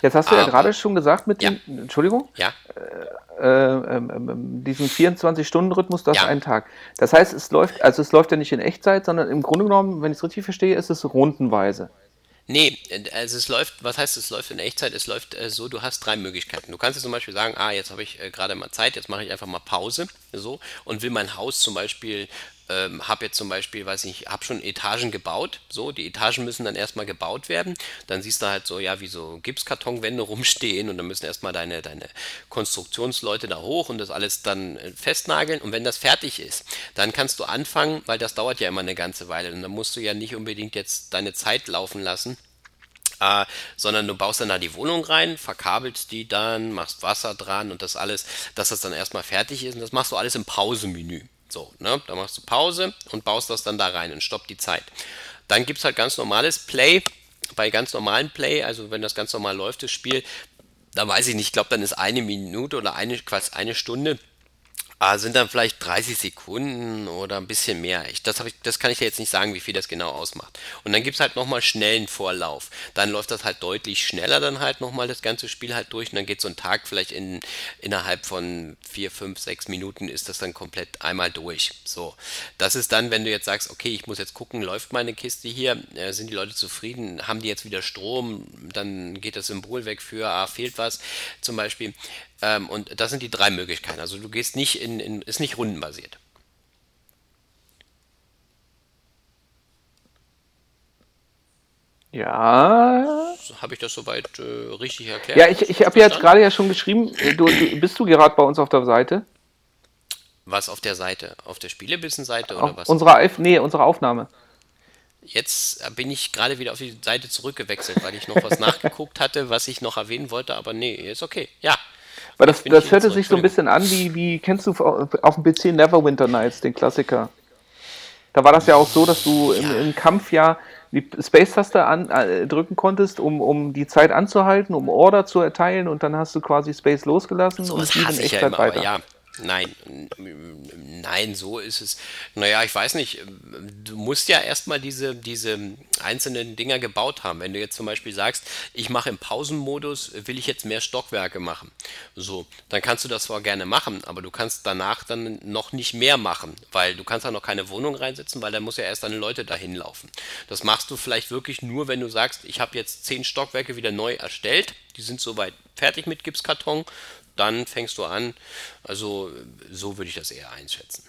Jetzt hast du Aber, ja gerade schon gesagt mit dem, Entschuldigung?
Ja.
Äh, äh, äh, diesen 24-Stunden-Rhythmus, das ja. ist ein Tag. Das heißt, es läuft, also es läuft ja nicht in Echtzeit, sondern im Grunde genommen, wenn ich es richtig verstehe, ist es rundenweise.
Nee, also es läuft, was heißt es läuft in Echtzeit? Es läuft äh, so, du hast drei Möglichkeiten. Du kannst jetzt zum Beispiel sagen, ah, jetzt habe ich äh, gerade mal Zeit, jetzt mache ich einfach mal Pause, so, und will mein Haus zum Beispiel ähm, habe jetzt zum Beispiel, weiß ich, habe schon Etagen gebaut. So, die Etagen müssen dann erstmal gebaut werden. Dann siehst du halt so, ja, wie so Gipskartonwände rumstehen und dann müssen erstmal deine, deine Konstruktionsleute da hoch und das alles dann äh, festnageln. Und wenn das fertig ist, dann kannst du anfangen, weil das dauert ja immer eine ganze Weile. Und dann musst du ja nicht unbedingt jetzt deine Zeit laufen lassen. Äh, sondern du baust dann da die Wohnung rein, verkabelst die dann, machst Wasser dran und das alles, dass das dann erstmal fertig ist. Und das machst du alles im Pausemenü. So, ne? Da machst du Pause und baust das dann da rein und stopp die Zeit. Dann gibt es halt ganz normales Play. Bei ganz normalen Play, also wenn das ganz normal läuft, das Spiel, da weiß ich nicht, ich glaube, dann ist eine Minute oder eine, quasi eine Stunde sind dann vielleicht 30 Sekunden oder ein bisschen mehr. Ich, das, ich, das kann ich dir jetzt nicht sagen, wie viel das genau ausmacht. Und dann gibt es halt nochmal schnellen Vorlauf. Dann läuft das halt deutlich schneller dann halt nochmal das ganze Spiel halt durch und dann geht so ein Tag vielleicht in, innerhalb von 4, 5, 6 Minuten ist das dann komplett einmal durch. So, das ist dann, wenn du jetzt sagst, okay, ich muss jetzt gucken, läuft meine Kiste hier, äh, sind die Leute zufrieden, haben die jetzt wieder Strom, dann geht das Symbol weg für, ah, fehlt was zum Beispiel. Ähm, und das sind die drei Möglichkeiten. Also du gehst nicht in, in ist nicht rundenbasiert.
Ja.
Habe ich das soweit äh, richtig erklärt?
Ja, ich, ich habe jetzt gerade ja schon geschrieben, äh, du, du, bist du gerade bei uns auf der Seite?
Was auf der Seite? Auf der Spielebissen-Seite oder was?
Unsere, nee, unsere Aufnahme.
Jetzt bin ich gerade wieder auf die Seite zurückgewechselt, weil ich noch was nachgeguckt hatte, was ich noch erwähnen wollte, aber nee, ist okay. Ja,
weil das, das hörte sich so ein bisschen an, wie, wie kennst du auf dem PC Neverwinter Nights, den Klassiker? Da war das ja auch so, dass du im, im, Kampf ja die Space-Taste äh, drücken konntest, um, um die Zeit anzuhalten, um Order zu erteilen und dann hast du quasi Space losgelassen
so
und
es in Echtzeit ja weiter. Ja, Nein, nein, so ist es. Naja, ich weiß nicht. Du musst ja erstmal diese, diese einzelnen Dinger gebaut haben. Wenn du jetzt zum Beispiel sagst, ich mache im Pausenmodus, will ich jetzt mehr Stockwerke machen. So, dann kannst du das zwar gerne machen, aber du kannst danach dann noch nicht mehr machen, weil du kannst da noch keine Wohnung reinsetzen, weil dann muss ja erst deine Leute dahin laufen. Das machst du vielleicht wirklich nur, wenn du sagst, ich habe jetzt zehn Stockwerke wieder neu erstellt, die sind soweit fertig mit Gipskarton, dann fängst du an. Also so würde ich das eher einschätzen.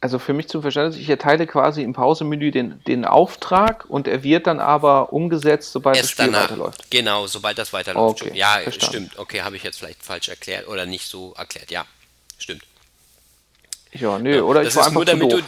Also für mich zum Verständnis, ich erteile quasi im Pausemenü den, den Auftrag und er wird dann aber umgesetzt, sobald Erst das Spiel danach, weiterläuft.
Genau, sobald das weiterläuft. Okay, ja, verstanden. stimmt. Okay, habe ich jetzt vielleicht falsch erklärt oder nicht so erklärt. Ja, stimmt.
Ja, nö, oder
das ich war einfach nur, damit du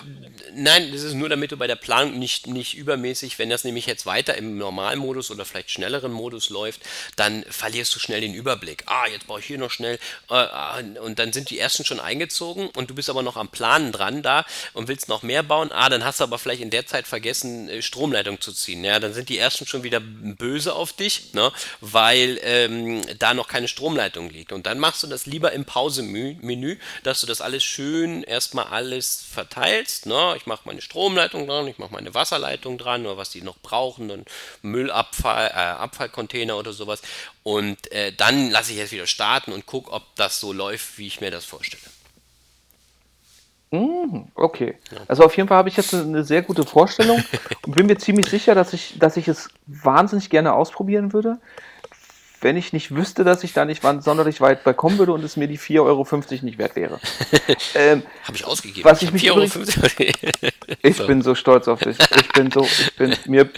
Nein, das ist nur, damit du bei der Planung nicht, nicht übermäßig, wenn das nämlich jetzt weiter im Normalmodus oder vielleicht schnelleren Modus läuft, dann verlierst du schnell den Überblick. Ah, jetzt baue ich hier noch schnell. Äh, und dann sind die ersten schon eingezogen und du bist aber noch am Planen dran da und willst noch mehr bauen. Ah, dann hast du aber vielleicht in der Zeit vergessen, äh, Stromleitung zu ziehen. Ja, dann sind die ersten schon wieder böse auf dich, ne? weil ähm, da noch keine Stromleitung liegt. Und dann machst du das lieber im Pause-Menü, dass du das alles schön erstmal alles verteilst. Ne? Ich ich mache meine Stromleitung dran, ich mache meine Wasserleitung dran oder was die noch brauchen, dann Müllabfall, äh, Abfallcontainer oder sowas. Und äh, dann lasse ich jetzt wieder starten und gucke, ob das so läuft, wie ich mir das vorstelle.
Mhm, okay. Also auf jeden Fall habe ich jetzt eine sehr gute Vorstellung und bin mir ziemlich sicher, dass ich, dass ich es wahnsinnig gerne ausprobieren würde wenn ich nicht wüsste, dass ich da nicht sonderlich weit bei kommen würde und es mir die 4,50 Euro nicht wert wäre.
Ähm, Habe ich ausgegeben.
Was ich, ich mich übrigens, Ich so. bin so stolz auf dich. Ich bin so, ich bin mir.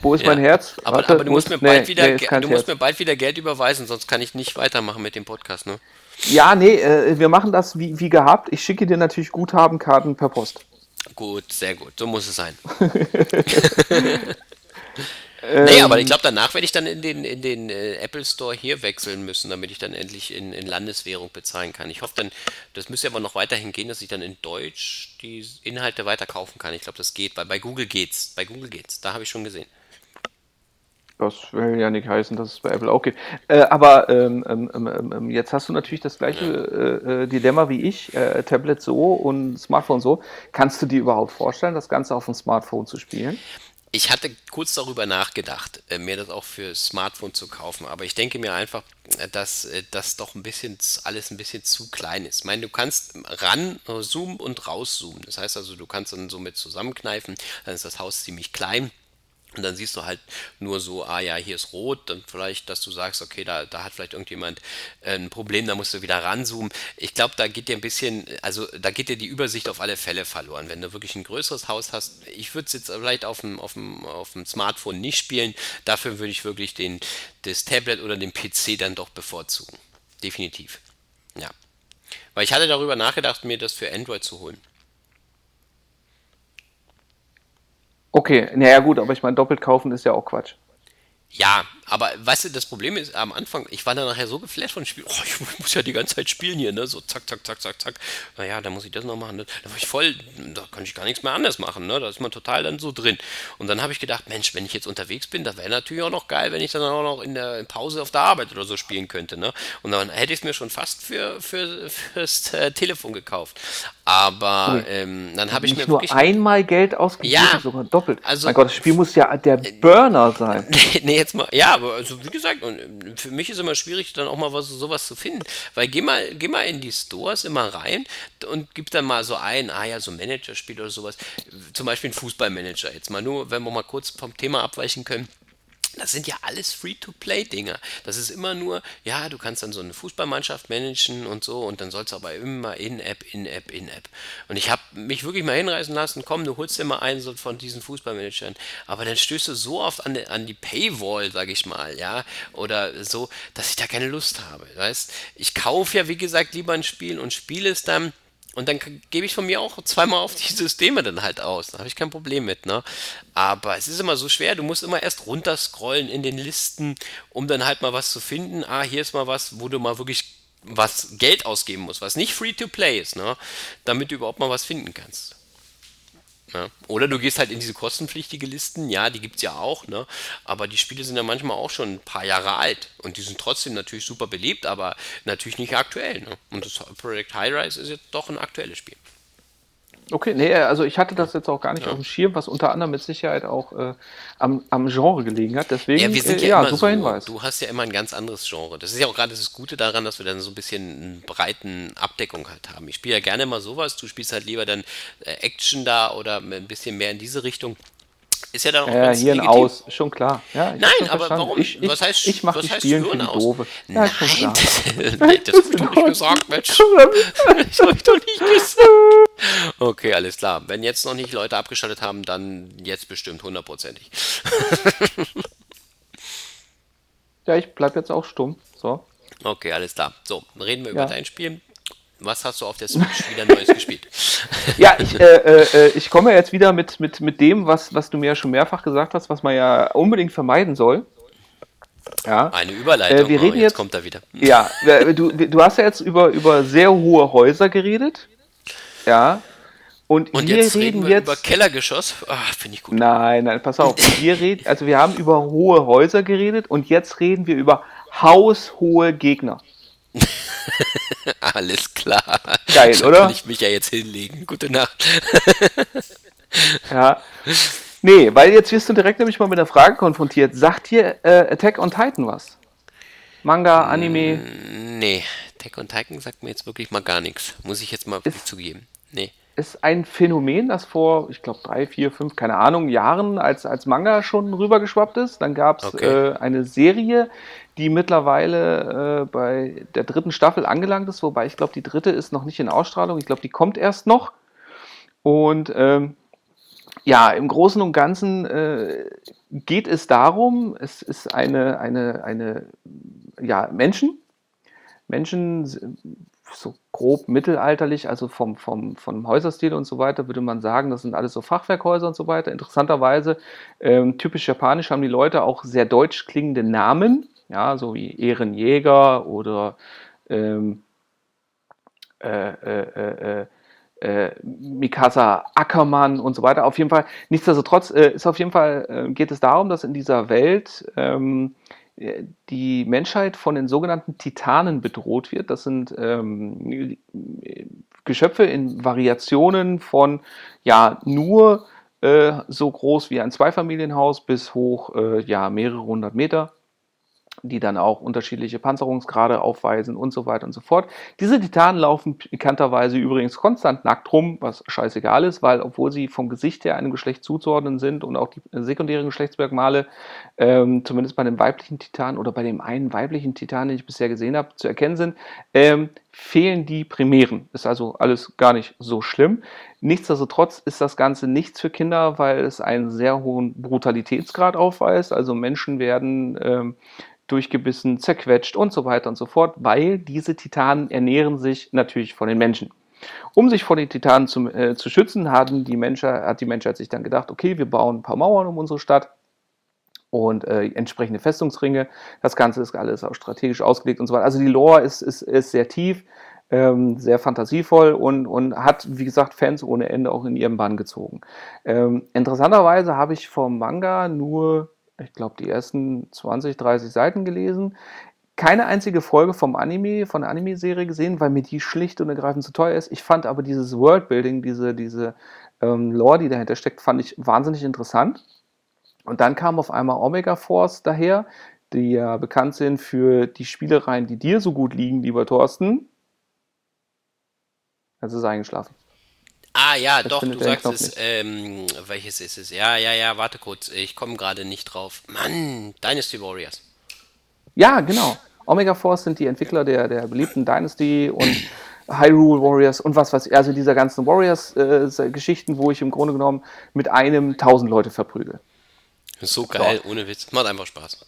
Wo ist ja. mein Herz?
Aber, Warte, aber du, musst, mir bald nee, wieder, nee, du musst mir bald wieder Geld überweisen, sonst kann ich nicht weitermachen mit dem Podcast, ne?
Ja, nee, äh, wir machen das wie, wie gehabt. Ich schicke dir natürlich Guthabenkarten per Post.
Gut, sehr gut. So muss es sein. Ähm, nee, aber ich glaube, danach werde ich dann in den, in den äh, Apple Store hier wechseln müssen, damit ich dann endlich in, in Landeswährung bezahlen kann. Ich hoffe dann, das müsste aber noch weiterhin gehen, dass ich dann in Deutsch die Inhalte weiter kaufen kann. Ich glaube, das geht. Bei, bei Google geht's. Bei Google geht's. Da habe ich schon gesehen.
Das will ja nicht heißen, dass es bei Apple auch geht. Äh, aber ähm, ähm, ähm, ähm jetzt hast du natürlich das gleiche äh, äh, Dilemma wie ich, äh, Tablet so und Smartphone so. Kannst du dir überhaupt vorstellen, das Ganze auf dem Smartphone zu spielen?
Ich hatte kurz darüber nachgedacht, äh, mir das auch für Smartphone zu kaufen, aber ich denke mir einfach, äh, dass äh, das doch ein bisschen alles ein bisschen zu klein ist. Ich meine, du kannst ran zoomen und rauszoomen. Das heißt also, du kannst dann so mit zusammenkneifen, dann ist das Haus ziemlich klein und dann siehst du halt nur so, ah ja, hier ist rot, dann vielleicht, dass du sagst, okay, da, da hat vielleicht irgendjemand äh, ein Problem, da musst du wieder ranzoomen. Ich glaube, da geht dir ein bisschen, also da geht dir die Übersicht auf alle Fälle verloren. Wenn du wirklich ein größeres Haus hast, ich würde es jetzt vielleicht auf dem, auf, dem, auf dem Smartphone nicht spielen, dafür würde ich wirklich den, das Tablet oder den PC dann doch bevorzugen. Definitiv. Ja. Weil ich hatte darüber nachgedacht, mir das für Android zu holen.
Okay, naja gut, aber ich meine, doppelt kaufen ist ja auch Quatsch.
Ja, Aber weißt du, das Problem ist, am Anfang, ich war dann nachher so geflasht von dem Spiel, oh, ich muss ja die ganze Zeit spielen hier, ne? So zack, zack, zack, zack, zack. Naja, da muss ich das noch machen. Ne? Da war ich voll, da kann ich gar nichts mehr anders machen, ne? Da ist man total dann so drin. Und dann habe ich gedacht, Mensch, wenn ich jetzt unterwegs bin, da wäre natürlich auch noch geil, wenn ich dann auch noch in der Pause auf der Arbeit oder so spielen könnte, ne? Und dann hätte ich es mir schon fast für, für, fürs äh, Telefon gekauft. Aber cool. ähm, dann habe ich
mir
nur
einmal Geld ausgegeben,
ja,
sogar doppelt. Also, mein Gott, das Spiel muss ja der Burner sein.
nee, jetzt mal, ja, aber also wie gesagt, ähm, für mich ist immer schwierig, dann auch mal was, sowas zu finden. Weil geh mal, geh mal in die Stores immer rein und gib dann mal so ein, ah ja, so Managerspiel oder sowas. Zum Beispiel ein Fußballmanager. Jetzt mal nur, wenn wir mal kurz vom Thema abweichen können. Das sind ja alles Free-to-Play-Dinger. Das ist immer nur, ja, du kannst dann so eine Fußballmannschaft managen und so und dann soll es aber immer in-App, in-App, in-App. Und ich habe mich wirklich mal hinreißen lassen, komm, du holst dir mal einen so von diesen Fußballmanagern. Aber dann stößt du so oft an die, an die Paywall, sag ich mal, ja, oder so, dass ich da keine Lust habe. Weißt, ich kaufe ja, wie gesagt, lieber ein Spiel und spiele es dann und dann gebe ich von mir auch zweimal auf die Systeme dann halt aus. Da habe ich kein Problem mit, ne? Aber es ist immer so schwer, du musst immer erst runterscrollen in den Listen, um dann halt mal was zu finden. Ah, hier ist mal was, wo du mal wirklich was Geld ausgeben musst, was nicht free to play ist, ne? Damit du überhaupt mal was finden kannst. Ja. Oder du gehst halt in diese kostenpflichtige Listen, ja, die gibt es ja auch, ne? aber die Spiele sind ja manchmal auch schon ein paar Jahre alt und die sind trotzdem natürlich super beliebt, aber natürlich nicht aktuell. Ne? Und das Project High Rise ist jetzt doch ein aktuelles Spiel.
Okay, nee, also ich hatte das jetzt auch gar nicht ja. auf dem Schirm, was unter anderem mit Sicherheit auch äh, am, am, Genre gelegen hat. Deswegen,
ja, wir sind ja, äh, ja super so, Hinweis. Du hast ja immer ein ganz anderes Genre. Das ist ja auch gerade das Gute daran, dass wir dann so ein bisschen eine breiten Abdeckung halt haben. Ich spiele ja gerne mal sowas, du spielst halt lieber dann äh, Action da oder ein bisschen mehr in diese Richtung. Ist ja dann auch
äh, ganz hier ein Aus, schon klar. Ja,
Nein, aber verstanden. warum?
Ich, ich, was heißt, ich mache die heißt Spielen für aus? Doofe.
Ja, Nein, das, habe ich doch nicht gesagt, Mensch. das habe ich doch nicht gesagt. Okay, alles klar. Wenn jetzt noch nicht Leute abgeschaltet haben, dann jetzt bestimmt hundertprozentig.
ja, ich bleib jetzt auch stumm. So.
Okay, alles klar. So, reden wir ja. über dein Spiel. Was hast du auf der Switch wieder Neues gespielt?
Ja, ich, äh, äh, ich komme jetzt wieder mit, mit, mit dem, was, was du mir ja schon mehrfach gesagt hast, was man ja unbedingt vermeiden soll.
Ja. Eine Überleitung,
äh, wir reden
oh, jetzt, jetzt, kommt er wieder.
Ja, du, du hast ja jetzt über, über sehr hohe Häuser geredet. Ja. Und,
Und wir jetzt reden wir jetzt über Kellergeschoss. Ach, finde ich gut.
Nein, nein, pass auf. Wir reden, also wir haben über hohe Häuser geredet und jetzt reden wir über haushohe Gegner.
Alles klar.
Geil,
da
oder?
Kann ich mich ja jetzt hinlegen. Gute Nacht.
ja. Nee, weil jetzt wirst du direkt nämlich mal mit der Frage konfrontiert. Sagt dir äh, Attack on Titan was? Manga, Anime?
Mm, nee, Attack on Titan sagt mir jetzt wirklich mal gar nichts. Muss ich jetzt mal ist, zugeben. Nee.
Ist ein Phänomen, das vor, ich glaube, drei, vier, fünf, keine Ahnung, Jahren als, als Manga schon rübergeschwappt ist. Dann gab es okay. äh, eine Serie, die mittlerweile äh, bei der dritten Staffel angelangt ist, wobei ich glaube, die dritte ist noch nicht in Ausstrahlung. Ich glaube, die kommt erst noch. Und ähm, ja, im Großen und Ganzen äh, geht es darum, es ist eine, eine, eine, ja, Menschen, Menschen, so grob mittelalterlich, also vom, vom, vom Häuserstil und so weiter, würde man sagen, das sind alles so Fachwerkhäuser und so weiter. Interessanterweise, ähm, typisch japanisch haben die Leute auch sehr deutsch klingende Namen ja, so wie Ehrenjäger oder ähm, äh, äh, äh, äh, Mikasa Ackermann und so weiter. Auf jeden Fall, nichtsdestotrotz äh, ist auf jeden Fall, äh, geht es darum, dass in dieser Welt ähm, die Menschheit von den sogenannten Titanen bedroht wird. Das sind ähm, Geschöpfe in Variationen von ja nur äh, so groß wie ein Zweifamilienhaus bis hoch äh, ja mehrere hundert Meter die dann auch unterschiedliche Panzerungsgrade aufweisen und so weiter und so fort. Diese Titanen laufen bekannterweise übrigens konstant nackt rum, was scheißegal ist, weil obwohl sie vom Gesicht her einem Geschlecht zuzuordnen sind und auch die sekundären Geschlechtsmerkmale, ähm, zumindest bei dem weiblichen Titan oder bei dem einen weiblichen Titan, den ich bisher gesehen habe, zu erkennen sind, ähm, fehlen die Primären. Ist also alles gar nicht so schlimm. Nichtsdestotrotz ist das Ganze nichts für Kinder, weil es einen sehr hohen Brutalitätsgrad aufweist. Also Menschen werden ähm, durchgebissen, zerquetscht und so weiter und so fort, weil diese Titanen ernähren sich natürlich von den Menschen. Um sich vor den Titanen zu, äh, zu schützen, hatten die Menschheit, hat die Menschheit sich dann gedacht, okay, wir bauen ein paar Mauern um unsere Stadt und äh, entsprechende Festungsringe. Das Ganze ist alles auch strategisch ausgelegt und so weiter. Also die Lore ist, ist, ist sehr tief, ähm, sehr fantasievoll und, und hat, wie gesagt, Fans ohne Ende auch in ihren Bann gezogen. Ähm, interessanterweise habe ich vom Manga nur, ich glaube, die ersten 20, 30 Seiten gelesen. Keine einzige Folge vom Anime, von der Anime-Serie gesehen, weil mir die schlicht und ergreifend zu teuer ist. Ich fand aber dieses Worldbuilding, diese, diese ähm, Lore, die dahinter steckt, fand ich wahnsinnig interessant. Und dann kam auf einmal Omega Force daher, die ja bekannt sind für die Spielereien, die dir so gut liegen, lieber Thorsten. Jetzt ist eingeschlafen.
Ah ja, das doch, du sagst es. Ähm, welches ist es? Ja, ja, ja, warte kurz. Ich komme gerade nicht drauf. Mann, Dynasty Warriors.
Ja, genau. Omega Force sind die Entwickler der, der beliebten Dynasty und Hyrule Warriors und was weiß ich. Also dieser ganzen Warriors-Geschichten, äh, wo ich im Grunde genommen mit einem tausend Leute verprügel.
So geil, so. ohne Witz. Macht einfach Spaß.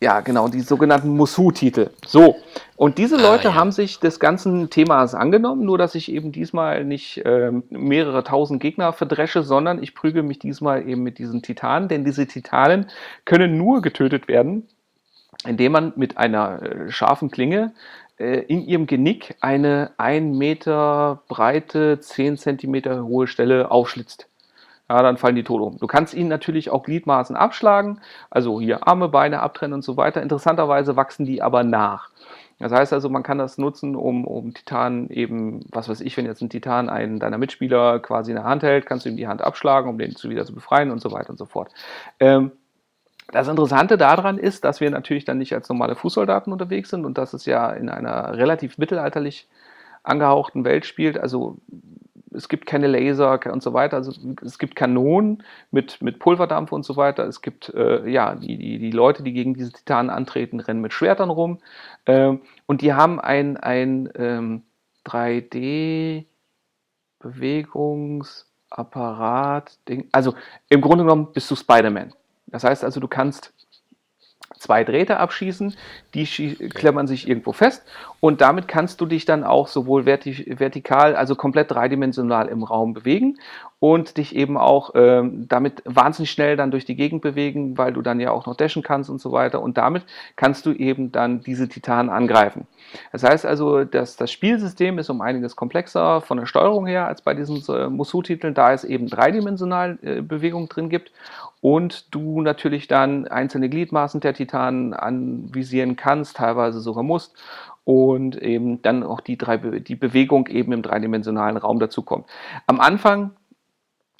Ja, genau, die sogenannten Musu-Titel. So, und diese ah, Leute ah, ja. haben sich des ganzen Themas angenommen, nur dass ich eben diesmal nicht äh, mehrere tausend Gegner verdresche, sondern ich prügel mich diesmal eben mit diesen Titanen, denn diese Titanen können nur getötet werden, indem man mit einer äh, scharfen Klinge äh, in ihrem Genick eine ein Meter breite, zehn Zentimeter hohe Stelle aufschlitzt ja, dann fallen die tot um. Du kannst ihnen natürlich auch Gliedmaßen abschlagen, also hier Arme, Beine abtrennen und so weiter. Interessanterweise wachsen die aber nach. Das heißt also, man kann das nutzen, um, um Titan eben, was weiß ich, wenn jetzt ein Titan einen deiner Mitspieler quasi in der Hand hält, kannst du ihm die Hand abschlagen, um den zu wieder zu befreien und so weiter und so fort. Ähm, das Interessante daran ist, dass wir natürlich dann nicht als normale Fußsoldaten unterwegs sind und dass es ja in einer relativ mittelalterlich angehauchten Welt spielt. Also es gibt keine Laser und so weiter. Also es gibt Kanonen mit, mit Pulverdampf und so weiter. Es gibt äh, ja die, die, die Leute, die gegen diese Titanen antreten, rennen mit Schwertern rum. Ähm, und die haben ein, ein ähm, 3D-Bewegungsapparat. Also im Grunde genommen bist du Spider-Man. Das heißt also, du kannst zwei Drähte abschießen, die klemmern sich irgendwo fest und damit kannst du dich dann auch sowohl vertikal, also komplett dreidimensional im Raum bewegen und dich eben auch ähm, damit wahnsinnig schnell dann durch die Gegend bewegen, weil du dann ja auch noch dashen kannst und so weiter. Und damit kannst du eben dann diese Titanen angreifen. Das heißt also, dass das Spielsystem ist um einiges komplexer von der Steuerung her als bei diesen äh, Musu-Titeln, da es eben dreidimensional äh, Bewegung drin gibt und du natürlich dann einzelne Gliedmaßen der Titanen anvisieren kannst, teilweise sogar musst und eben dann auch die, drei, die Bewegung eben im dreidimensionalen Raum dazukommt. Am Anfang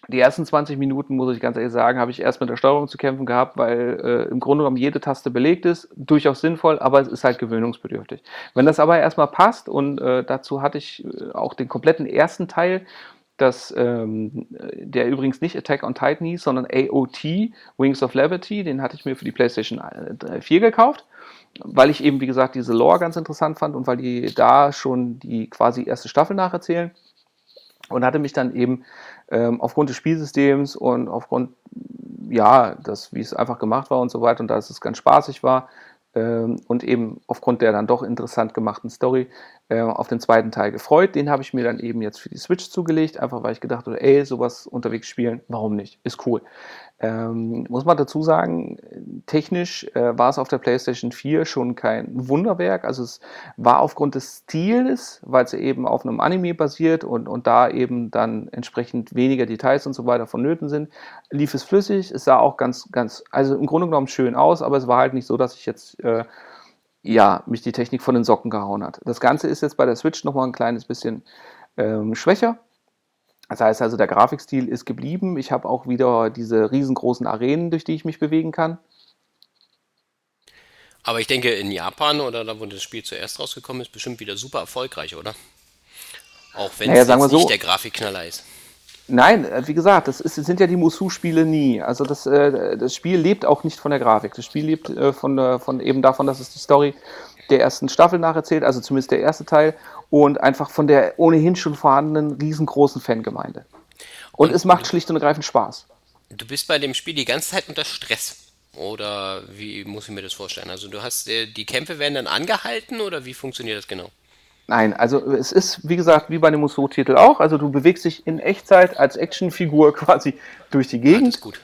die ersten 20 Minuten, muss ich ganz ehrlich sagen, habe ich erst mit der Steuerung zu kämpfen gehabt, weil äh, im Grunde genommen jede Taste belegt ist. Durchaus sinnvoll, aber es ist halt gewöhnungsbedürftig. Wenn das aber erstmal passt und äh, dazu hatte ich äh, auch den kompletten ersten Teil, das, ähm, der übrigens nicht Attack on Titan hieß, sondern AOT, Wings of Levity, den hatte ich mir für die PlayStation 4 äh, gekauft, weil ich eben, wie gesagt, diese Lore ganz interessant fand und weil die da schon die quasi erste Staffel nacherzählen und hatte mich dann eben ähm, aufgrund des Spielsystems und aufgrund, ja, das, wie es einfach gemacht war und so weiter und dass es ganz spaßig war ähm, und eben aufgrund der dann doch interessant gemachten Story äh, auf den zweiten Teil gefreut. Den habe ich mir dann eben jetzt für die Switch zugelegt, einfach weil ich gedacht habe, ey, sowas unterwegs spielen, warum nicht? Ist cool. Ähm, muss man dazu sagen, technisch äh, war es auf der PlayStation 4 schon kein Wunderwerk. Also es war aufgrund des Stils, weil es eben auf einem Anime basiert und, und da eben dann entsprechend weniger Details und so weiter vonnöten sind, lief es flüssig. Es sah auch ganz, ganz, also im Grunde genommen schön aus, aber es war halt nicht so, dass ich jetzt äh, ja, mich die Technik von den Socken gehauen hat. Das Ganze ist jetzt bei der Switch nochmal ein kleines bisschen ähm, schwächer das heißt also, der Grafikstil ist geblieben. Ich habe auch wieder diese riesengroßen Arenen, durch die ich mich bewegen kann.
Aber ich denke, in Japan oder da, wo das Spiel zuerst rausgekommen ist, bestimmt wieder super erfolgreich, oder? Auch wenn naja,
es jetzt
nicht der Grafikknaller ist.
Nein, äh, wie gesagt, das, ist, das sind ja die Musu-Spiele nie. Also das, äh, das Spiel lebt auch nicht von der Grafik. Das Spiel lebt äh, von, von eben davon, dass es die Story der ersten Staffel nacherzählt, also zumindest der erste Teil, und einfach von der ohnehin schon vorhandenen riesengroßen Fangemeinde. Und, und es macht schlicht und ergreifend Spaß.
Du bist bei dem Spiel die ganze Zeit unter Stress. Oder wie muss ich mir das vorstellen? Also du hast äh, die Kämpfe werden dann angehalten oder wie funktioniert das genau?
Nein, also es ist, wie gesagt, wie bei dem Musso-Titel auch. Also du bewegst dich in Echtzeit als Actionfigur quasi durch die Gegend.
Ah, gut.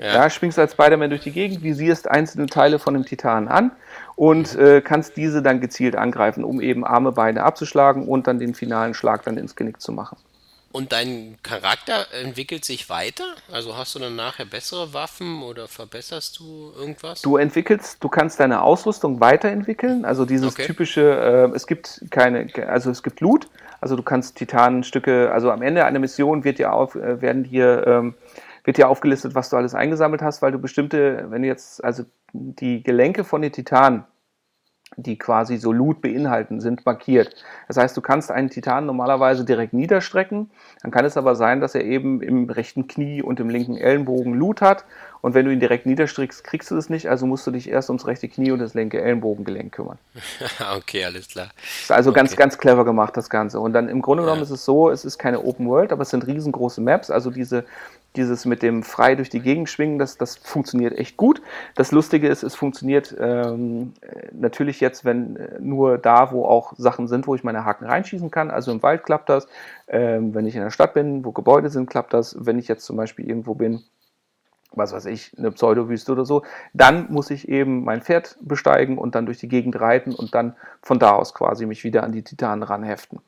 Ja. ja. schwingst als Spider-Man durch die Gegend, visierst einzelne Teile von dem Titanen an und äh, kannst diese dann gezielt angreifen, um eben Arme, Beine abzuschlagen und dann den finalen Schlag dann ins Genick zu machen.
Und dein Charakter entwickelt sich weiter? Also hast du dann nachher bessere Waffen oder verbesserst du irgendwas?
Du entwickelst, du kannst deine Ausrüstung weiterentwickeln. Also dieses okay. typische, äh, es gibt keine, also es gibt Loot. Also du kannst Titanenstücke, also am Ende einer Mission wird dir auf, äh, werden dir ähm, wird dir aufgelistet, was du alles eingesammelt hast, weil du bestimmte, wenn du jetzt, also die Gelenke von den Titanen, die quasi so Loot beinhalten, sind markiert. Das heißt, du kannst einen Titan normalerweise direkt niederstrecken. Dann kann es aber sein, dass er eben im rechten Knie und im linken Ellenbogen Loot hat. Und wenn du ihn direkt niederstrickst, kriegst du es nicht. Also musst du dich erst ums rechte Knie und das linke Ellenbogengelenk kümmern.
okay, alles klar.
Das ist also okay. ganz, ganz clever gemacht, das Ganze. Und dann im Grunde genommen ja. ist es so, es ist keine Open World, aber es sind riesengroße Maps. Also diese dieses mit dem frei durch die Gegend schwingen, das, das funktioniert echt gut. Das Lustige ist, es funktioniert ähm, natürlich jetzt, wenn äh, nur da, wo auch Sachen sind, wo ich meine Haken reinschießen kann. Also im Wald klappt das. Ähm, wenn ich in der Stadt bin, wo Gebäude sind, klappt das. Wenn ich jetzt zum Beispiel irgendwo bin, was weiß ich, eine Pseudowüste oder so, dann muss ich eben mein Pferd besteigen und dann durch die Gegend reiten und dann von da aus quasi mich wieder an die Titanen ranheften.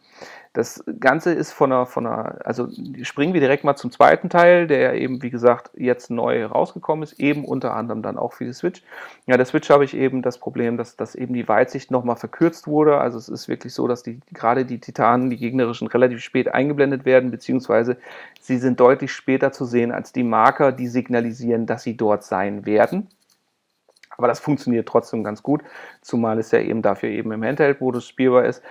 Das Ganze ist von einer, von einer, also springen wir direkt mal zum zweiten Teil, der eben, wie gesagt, jetzt neu rausgekommen ist, eben unter anderem dann auch für die Switch. Ja, der Switch habe ich eben das Problem, dass, dass eben die Weitsicht nochmal verkürzt wurde. Also es ist wirklich so, dass die, gerade die Titanen, die gegnerischen, relativ spät eingeblendet werden, beziehungsweise sie sind deutlich später zu sehen als die Marker, die signalisieren, dass sie dort sein werden. Aber das funktioniert trotzdem ganz gut, zumal es ja eben dafür eben im Handheld-Modus spielbar ist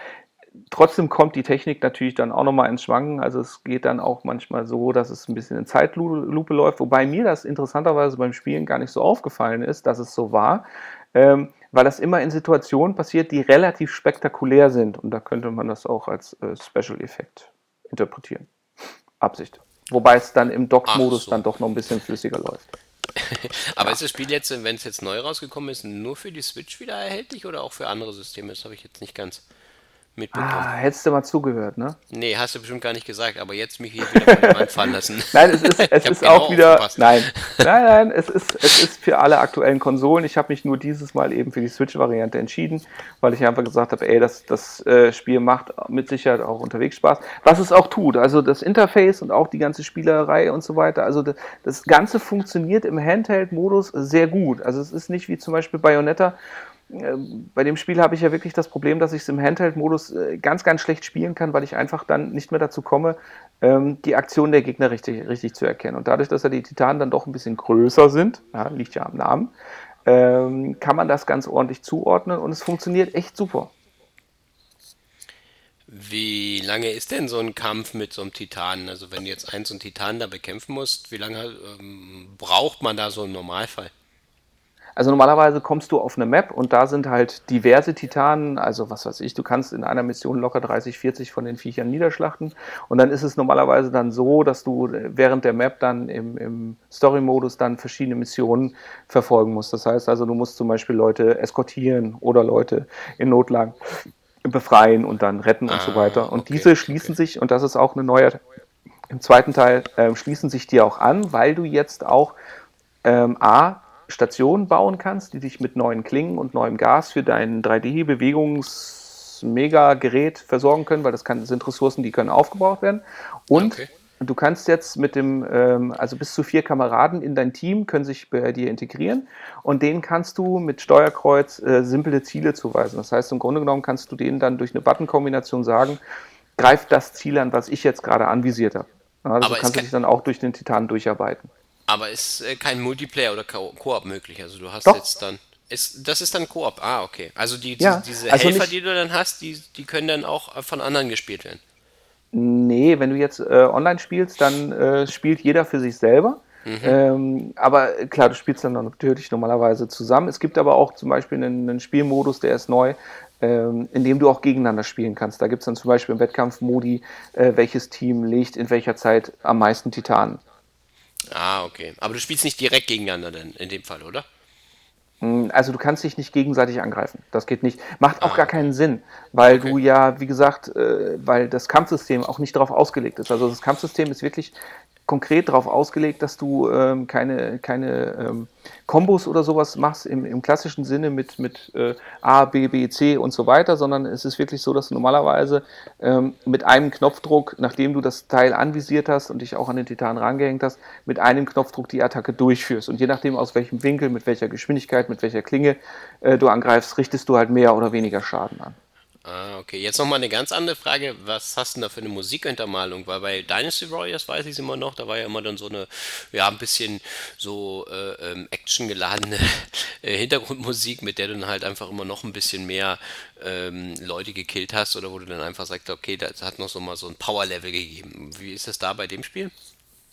trotzdem kommt die Technik natürlich dann auch nochmal ins Schwanken. Also es geht dann auch manchmal so, dass es ein bisschen in Zeitlupe läuft, wobei mir das interessanterweise beim Spielen gar nicht so aufgefallen ist, dass es so war, ähm, weil das immer in Situationen passiert, die relativ spektakulär sind. Und da könnte man das auch als äh, Special Effekt interpretieren. Absicht. Wobei es dann im Dock-Modus so. dann doch noch ein bisschen flüssiger läuft.
Aber ja. ist das Spiel jetzt, wenn es jetzt neu rausgekommen ist, nur für die Switch wieder erhältlich oder auch für andere Systeme? Das habe ich jetzt nicht ganz
mitbekommen. Ah, hättest du mal zugehört, ne?
Nee, hast du bestimmt gar nicht gesagt, aber jetzt mich hier wieder fallen lassen.
nein, es ist, es ist genau auch wieder. Nein, nein, nein, es ist, es ist für alle aktuellen Konsolen. Ich habe mich nur dieses Mal eben für die Switch-Variante entschieden, weil ich einfach gesagt habe, ey, das, das äh, Spiel macht mit Sicherheit auch unterwegs Spaß. Was es auch tut, also das Interface und auch die ganze Spielerei und so weiter. Also das, das Ganze funktioniert im Handheld-Modus sehr gut. Also es ist nicht wie zum Beispiel Bayonetta, bei dem Spiel habe ich ja wirklich das Problem, dass ich es im Handheld-Modus äh, ganz, ganz schlecht spielen kann, weil ich einfach dann nicht mehr dazu komme, ähm, die Aktion der Gegner richtig, richtig zu erkennen. Und dadurch, dass ja die Titanen dann doch ein bisschen größer sind, ja, liegt ja am Namen, ähm, kann man das ganz ordentlich zuordnen und es funktioniert echt super.
Wie lange ist denn so ein Kampf mit so einem Titanen? Also wenn du jetzt so einen Titanen da bekämpfen musst, wie lange ähm, braucht man da so im Normalfall?
Also normalerweise kommst du auf eine Map und da sind halt diverse Titanen, also was weiß ich, du kannst in einer Mission locker 30, 40 von den Viechern niederschlachten und dann ist es normalerweise dann so, dass du während der Map dann im, im Story-Modus dann verschiedene Missionen verfolgen musst. Das heißt also, du musst zum Beispiel Leute eskortieren oder Leute in Notlagen befreien und dann retten ah, und so ah, weiter. Und okay, diese schließen okay. sich, und das ist auch eine neue, im zweiten Teil äh, schließen sich dir auch an, weil du jetzt auch ähm, A, Stationen bauen kannst, die dich mit neuen Klingen und neuem Gas für dein 3D-Bewegungs-Mega-Gerät versorgen können, weil das, kann, sind Ressourcen, die können aufgebraucht werden. Und okay. du kannst jetzt mit dem, ähm, also bis zu vier Kameraden in dein Team können sich bei dir integrieren und denen kannst du mit Steuerkreuz äh, simple Ziele zuweisen. Das heißt, im Grunde genommen kannst du denen dann durch eine Button-Kombination sagen, greif das Ziel an, was ich jetzt gerade anvisiert habe. Also Aber kannst du dich dann auch durch den Titan durcharbeiten.
Aber ist äh, kein Multiplayer oder Koop möglich? Also du hast
Doch.
jetzt dann. Ist, das ist dann Koop. Ah, okay. Also die,
ja,
die diese
also
Helfer, die du dann hast, die, die können dann auch von anderen gespielt werden.
Nee, wenn du jetzt äh, online spielst, dann äh, spielt jeder für sich selber. Mhm. Ähm, aber klar, du spielst dann natürlich normalerweise zusammen. Es gibt aber auch zum Beispiel einen, einen Spielmodus, der ist neu, ähm, in dem du auch gegeneinander spielen kannst. Da gibt es dann zum Beispiel im Wettkampf Modi, äh, welches Team legt in welcher Zeit am meisten Titanen.
Ah, okay. Aber du spielst nicht direkt gegeneinander denn in dem Fall, oder?
Hm, also du kannst dich nicht gegenseitig angreifen. Das geht nicht. Macht auch ah, gar keinen Sinn, weil okay. du ja, wie gesagt, äh, weil das Kampfsystem auch nicht darauf ausgelegt ist. Also das Kampfsystem ist wirklich konkret darauf ausgelegt, dass du ähm, keine, keine ähm, Kombos oder sowas machst im, im klassischen Sinne mit, mit äh, A, B, B, C und so weiter, sondern es ist wirklich so, dass du normalerweise ähm, mit einem Knopfdruck, nachdem du das Teil anvisiert hast und dich auch an den Titan rangehängt hast, mit einem Knopfdruck die Attacke durchführst. Und je nachdem, aus welchem Winkel, mit welcher Geschwindigkeit, mit welcher Klinge äh, du angreifst, richtest du halt mehr oder weniger Schaden an.
Ah, okay. Jetzt nochmal eine ganz andere Frage. Was hast du denn da für eine Musikhintermalung? Weil bei Dynasty Warriors weiß ich es immer noch, da war ja immer dann so eine, ja, ein bisschen so äh, ähm, actiongeladene äh, Hintergrundmusik, mit der du dann halt einfach immer noch ein bisschen mehr ähm, Leute gekillt hast oder wo du dann einfach sagst, okay, das hat noch so mal so ein Power-Level gegeben. Wie ist das da bei dem Spiel?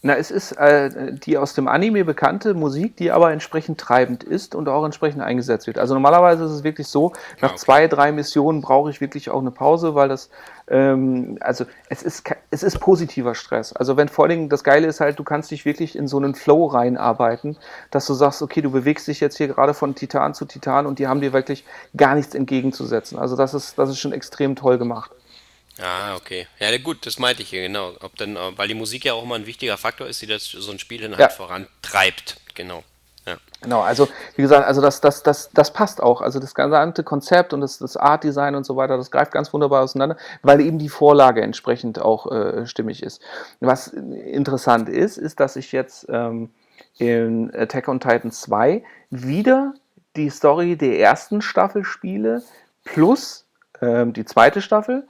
Na, es ist äh, die aus dem Anime bekannte Musik, die aber entsprechend treibend ist und auch entsprechend eingesetzt wird. Also normalerweise ist es wirklich so, nach okay. zwei, drei Missionen brauche ich wirklich auch eine Pause, weil das, ähm, also es ist, es ist positiver Stress. Also wenn vor allen Dingen das Geile ist halt, du kannst dich wirklich in so einen Flow reinarbeiten, dass du sagst, okay, du bewegst dich jetzt hier gerade von Titan zu Titan und die haben dir wirklich gar nichts entgegenzusetzen. Also das ist, das ist schon extrem toll gemacht.
Ah, okay. Ja, gut, das meinte ich hier, genau. Ob dann, äh, weil die Musik ja auch immer ein wichtiger Faktor ist, die das so ein Spiel dann halt ja. vorantreibt. Genau.
Ja. Genau, also wie gesagt, also das, das, das, das passt auch. Also das gesamte Konzept und das, das Art Design und so weiter, das greift ganz wunderbar auseinander, weil eben die Vorlage entsprechend auch äh, stimmig ist. Was interessant ist, ist, dass ich jetzt ähm, in Attack on Titan 2 wieder die Story der ersten Staffel spiele, plus ähm, die zweite Staffel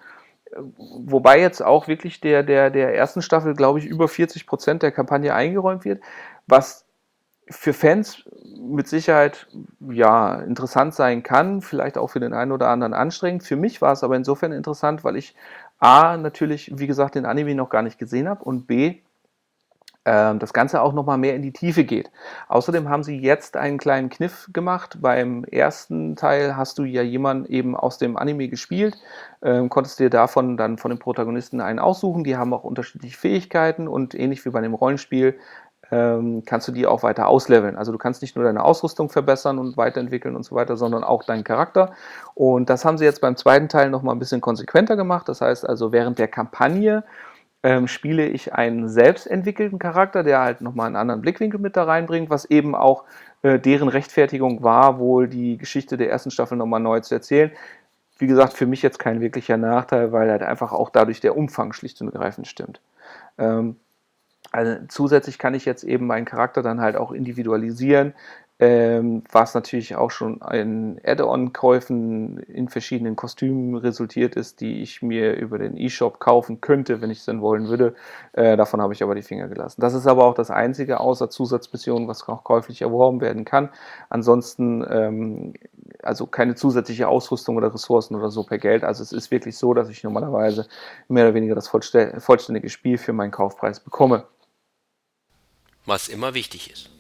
wobei jetzt auch wirklich der, der, der ersten Staffel, glaube ich, über 40 Prozent der Kampagne eingeräumt wird, was für Fans mit Sicherheit ja interessant sein kann, vielleicht auch für den einen oder anderen anstrengend. Für mich war es aber insofern interessant, weil ich A natürlich, wie gesagt, den Anime noch gar nicht gesehen habe und B das Ganze auch nochmal mehr in die Tiefe geht. Außerdem haben sie jetzt einen kleinen Kniff gemacht. Beim ersten Teil hast du ja jemanden eben aus dem Anime gespielt, ähm, konntest dir davon dann von den Protagonisten einen aussuchen. Die haben auch unterschiedliche Fähigkeiten und ähnlich wie bei dem Rollenspiel ähm, kannst du die auch weiter ausleveln. Also du kannst nicht nur deine Ausrüstung verbessern und weiterentwickeln und so weiter, sondern auch deinen Charakter. Und das haben sie jetzt beim zweiten Teil nochmal ein bisschen konsequenter gemacht. Das heißt also, während der Kampagne ähm, spiele ich einen selbstentwickelten Charakter, der halt nochmal einen anderen Blickwinkel mit da reinbringt, was eben auch äh, deren Rechtfertigung war, wohl die Geschichte der ersten Staffel nochmal neu zu erzählen. Wie gesagt, für mich jetzt kein wirklicher Nachteil, weil halt einfach auch dadurch der Umfang schlicht und ergreifend stimmt. Ähm, also zusätzlich kann ich jetzt eben meinen Charakter dann halt auch individualisieren, ähm, was natürlich auch schon in Add-on-Käufen in verschiedenen Kostümen resultiert ist, die ich mir über den E-Shop kaufen könnte, wenn ich es denn wollen würde. Äh, davon habe ich aber die Finger gelassen. Das ist aber auch das einzige außer Zusatzmissionen, was auch käuflich erworben werden kann. Ansonsten ähm, also keine zusätzliche Ausrüstung oder Ressourcen oder so per Geld. Also es ist wirklich so, dass ich normalerweise mehr oder weniger das vollständige Spiel für meinen Kaufpreis bekomme.
Was immer wichtig ist.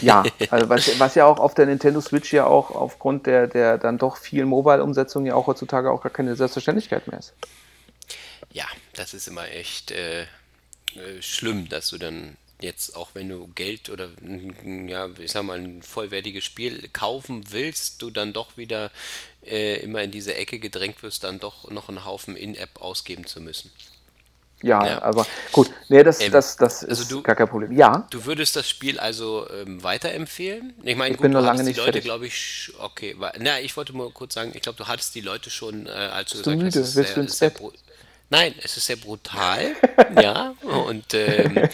Ja, also was, was, ja auch auf der Nintendo Switch ja auch aufgrund der, der dann doch vielen Mobile-Umsetzungen ja auch heutzutage auch gar keine Selbstverständlichkeit mehr ist.
Ja, das ist immer echt äh, äh, schlimm, dass du dann jetzt auch wenn du Geld oder ja, ich sag mal ein vollwertiges Spiel kaufen willst, du dann doch wieder äh, immer in diese Ecke gedrängt wirst, dann doch noch einen Haufen In-App ausgeben zu müssen.
Ja, ja, aber gut, nee, das, ähm, das, das also ist du, gar kein Problem. Ja.
Du würdest das Spiel also ähm, weiterempfehlen? Ich meine,
ich gut, bin
noch
lange nicht
die Leute,
glaube
ich, okay, war, na, ich wollte mal kurz sagen, ich glaube, du hattest die Leute schon, äh, als du
Bist gesagt
du
hast, sehr, du ins Bett?
Nein, es ist sehr brutal, ja, und ähm,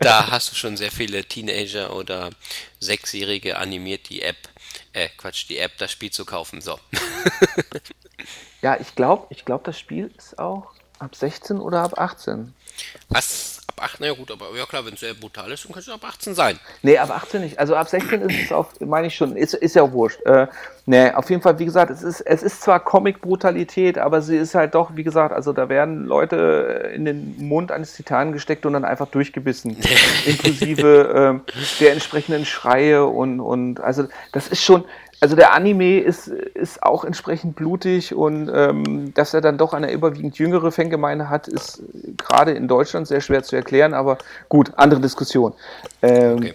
da hast du schon sehr viele Teenager oder Sechsjährige animiert, die App, äh, Quatsch, die App, das Spiel zu kaufen, so.
ja, ich glaube, ich glaube, das Spiel ist auch Ab 16 oder ab 18?
Was? Ab 18? Ja gut, aber ja klar, wenn es sehr brutal ist, dann kann es ab 18 sein.
Nee, ab 18 nicht. Also ab 16 ist es auch, meine ich schon, ist, ist ja auch wurscht. Äh, nee, auf jeden Fall, wie gesagt, es ist, es ist zwar Comic-Brutalität, aber sie ist halt doch, wie gesagt, also da werden Leute in den Mund eines Titanen gesteckt und dann einfach durchgebissen. inklusive äh, der entsprechenden Schreie und, und also das ist schon, also der Anime ist, ist auch entsprechend blutig und ähm, dass er dann doch eine überwiegend jüngere Fangemeinde hat, ist gerade in Deutschland sehr schwer zu erklären, aber gut, andere Diskussion. Ähm, okay.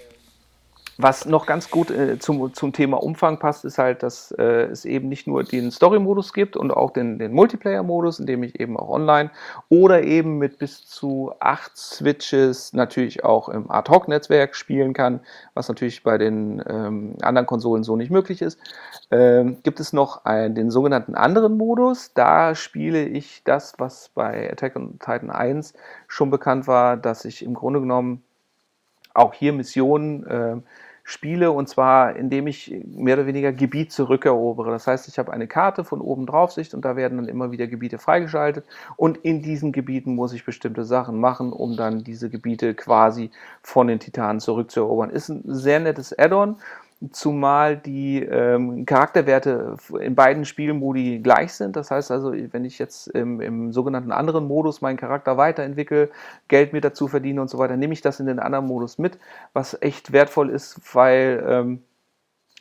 Was noch ganz gut äh, zum, zum Thema Umfang passt, ist halt, dass äh, es eben nicht nur den Story-Modus gibt und auch den, den Multiplayer-Modus, in dem ich eben auch online oder eben mit bis zu acht Switches natürlich auch im Ad-Hoc-Netzwerk spielen kann, was natürlich bei den ähm, anderen Konsolen so nicht möglich ist. Ähm, gibt es noch einen, den sogenannten anderen Modus. Da spiele ich das, was bei Attack on Titan 1 schon bekannt war, dass ich im Grunde genommen auch hier Missionen äh, spiele und zwar indem ich mehr oder weniger Gebiet zurückerobere. Das heißt, ich habe eine Karte von oben drauf Sicht und da werden dann immer wieder Gebiete freigeschaltet und in diesen Gebieten muss ich bestimmte Sachen machen, um dann diese Gebiete quasi von den Titanen zurückzuerobern. Ist ein sehr nettes Add-on zumal die ähm, Charakterwerte in beiden Spielmodi gleich sind. Das heißt also, wenn ich jetzt im, im, sogenannten anderen Modus meinen Charakter weiterentwickle, Geld mir dazu verdiene und so weiter, nehme ich das in den anderen Modus mit, was echt wertvoll ist, weil ähm,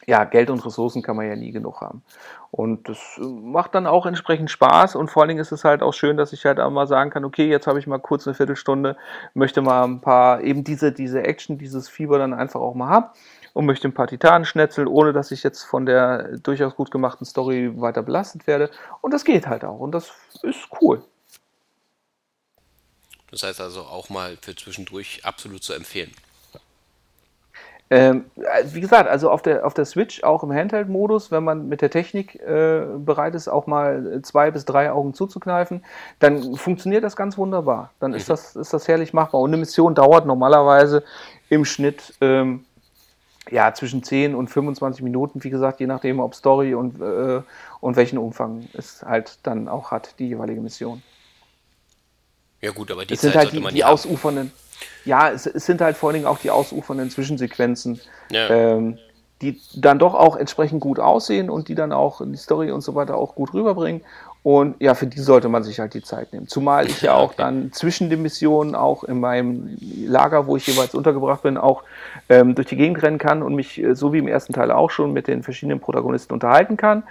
ja, Geld und Ressourcen kann man ja nie genug haben. Und das macht dann auch entsprechend Spaß und vor allen Dingen ist es halt auch schön, dass ich halt auch mal sagen kann, okay, jetzt habe ich mal kurz eine Viertelstunde, möchte mal ein paar, eben diese, diese Action, dieses Fieber dann einfach auch mal haben und möchte ein paar Titanen schnetzeln, ohne dass ich jetzt von der durchaus gut gemachten Story weiter belastet werde. Und das geht halt auch und das ist cool.
Das heißt also auch mal für zwischendurch absolut zu empfehlen.
Ähm, wie gesagt, also auf der, auf der Switch, auch im Handheld-Modus, wenn man mit der Technik äh, bereit ist, auch mal zwei bis drei Augen zuzukneifen, dann funktioniert das ganz wunderbar. Dann ist, mhm. das, ist das herrlich machbar. Und eine Mission dauert normalerweise im Schnitt ähm, ja, zwischen 10 und 25 Minuten, wie gesagt, je nachdem, ob Story und, äh, und welchen Umfang es halt dann auch hat, die jeweilige Mission.
Ja gut, aber die
es sind Zeit halt die, die ausufernden. Ja, es, es, sind halt vor allen Dingen auch die ausufernden Zwischensequenzen, ja. ähm, die dann doch auch entsprechend gut aussehen und die dann auch die Story und so weiter auch gut rüberbringen. Und ja, für die sollte man sich halt die Zeit nehmen. Zumal ich ja auch dann zwischen den Missionen auch in meinem Lager, wo ich jeweils untergebracht bin, auch ähm, durch die Gegend rennen kann und mich, äh, so wie im ersten Teil auch schon, mit den verschiedenen Protagonisten unterhalten kann.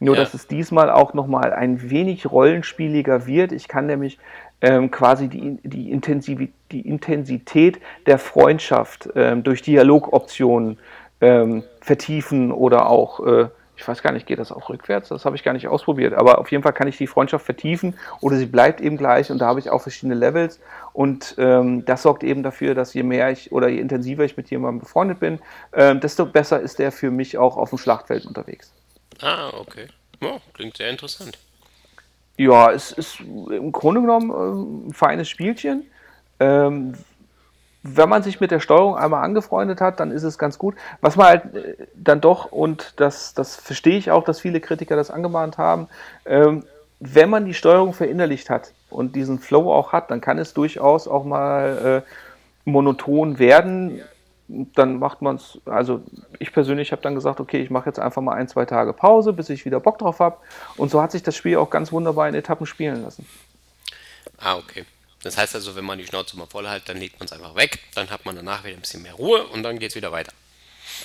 Nur, ja. dass es diesmal auch nochmal ein wenig rollenspieliger wird. Ich kann nämlich ähm, quasi die, die, Intensivität, die Intensität der Freundschaft ähm, durch Dialogoptionen ähm, vertiefen oder auch äh, ich weiß gar nicht, geht das auch rückwärts? Das habe ich gar nicht ausprobiert. Aber auf jeden Fall kann ich die Freundschaft vertiefen oder sie bleibt eben gleich und da habe ich auch verschiedene Levels. Und ähm, das sorgt eben dafür, dass je mehr ich oder je intensiver ich mit jemandem befreundet bin, ähm, desto besser ist der für mich auch auf dem Schlachtfeld unterwegs.
Ah, okay. Oh, klingt sehr interessant.
Ja, es ist im Grunde genommen äh, ein feines Spielchen. Ähm, wenn man sich mit der Steuerung einmal angefreundet hat, dann ist es ganz gut. Was man halt äh, dann doch, und das, das verstehe ich auch, dass viele Kritiker das angemahnt haben, ähm, wenn man die Steuerung verinnerlicht hat und diesen Flow auch hat, dann kann es durchaus auch mal äh, monoton werden. Dann macht man es, also ich persönlich habe dann gesagt, okay, ich mache jetzt einfach mal ein, zwei Tage Pause, bis ich wieder Bock drauf habe. Und so hat sich das Spiel auch ganz wunderbar in Etappen spielen lassen.
Ah, okay. Das heißt also, wenn man die Schnauze mal voll hat, dann legt man es einfach weg, dann hat man danach wieder ein bisschen mehr Ruhe und dann geht es wieder weiter.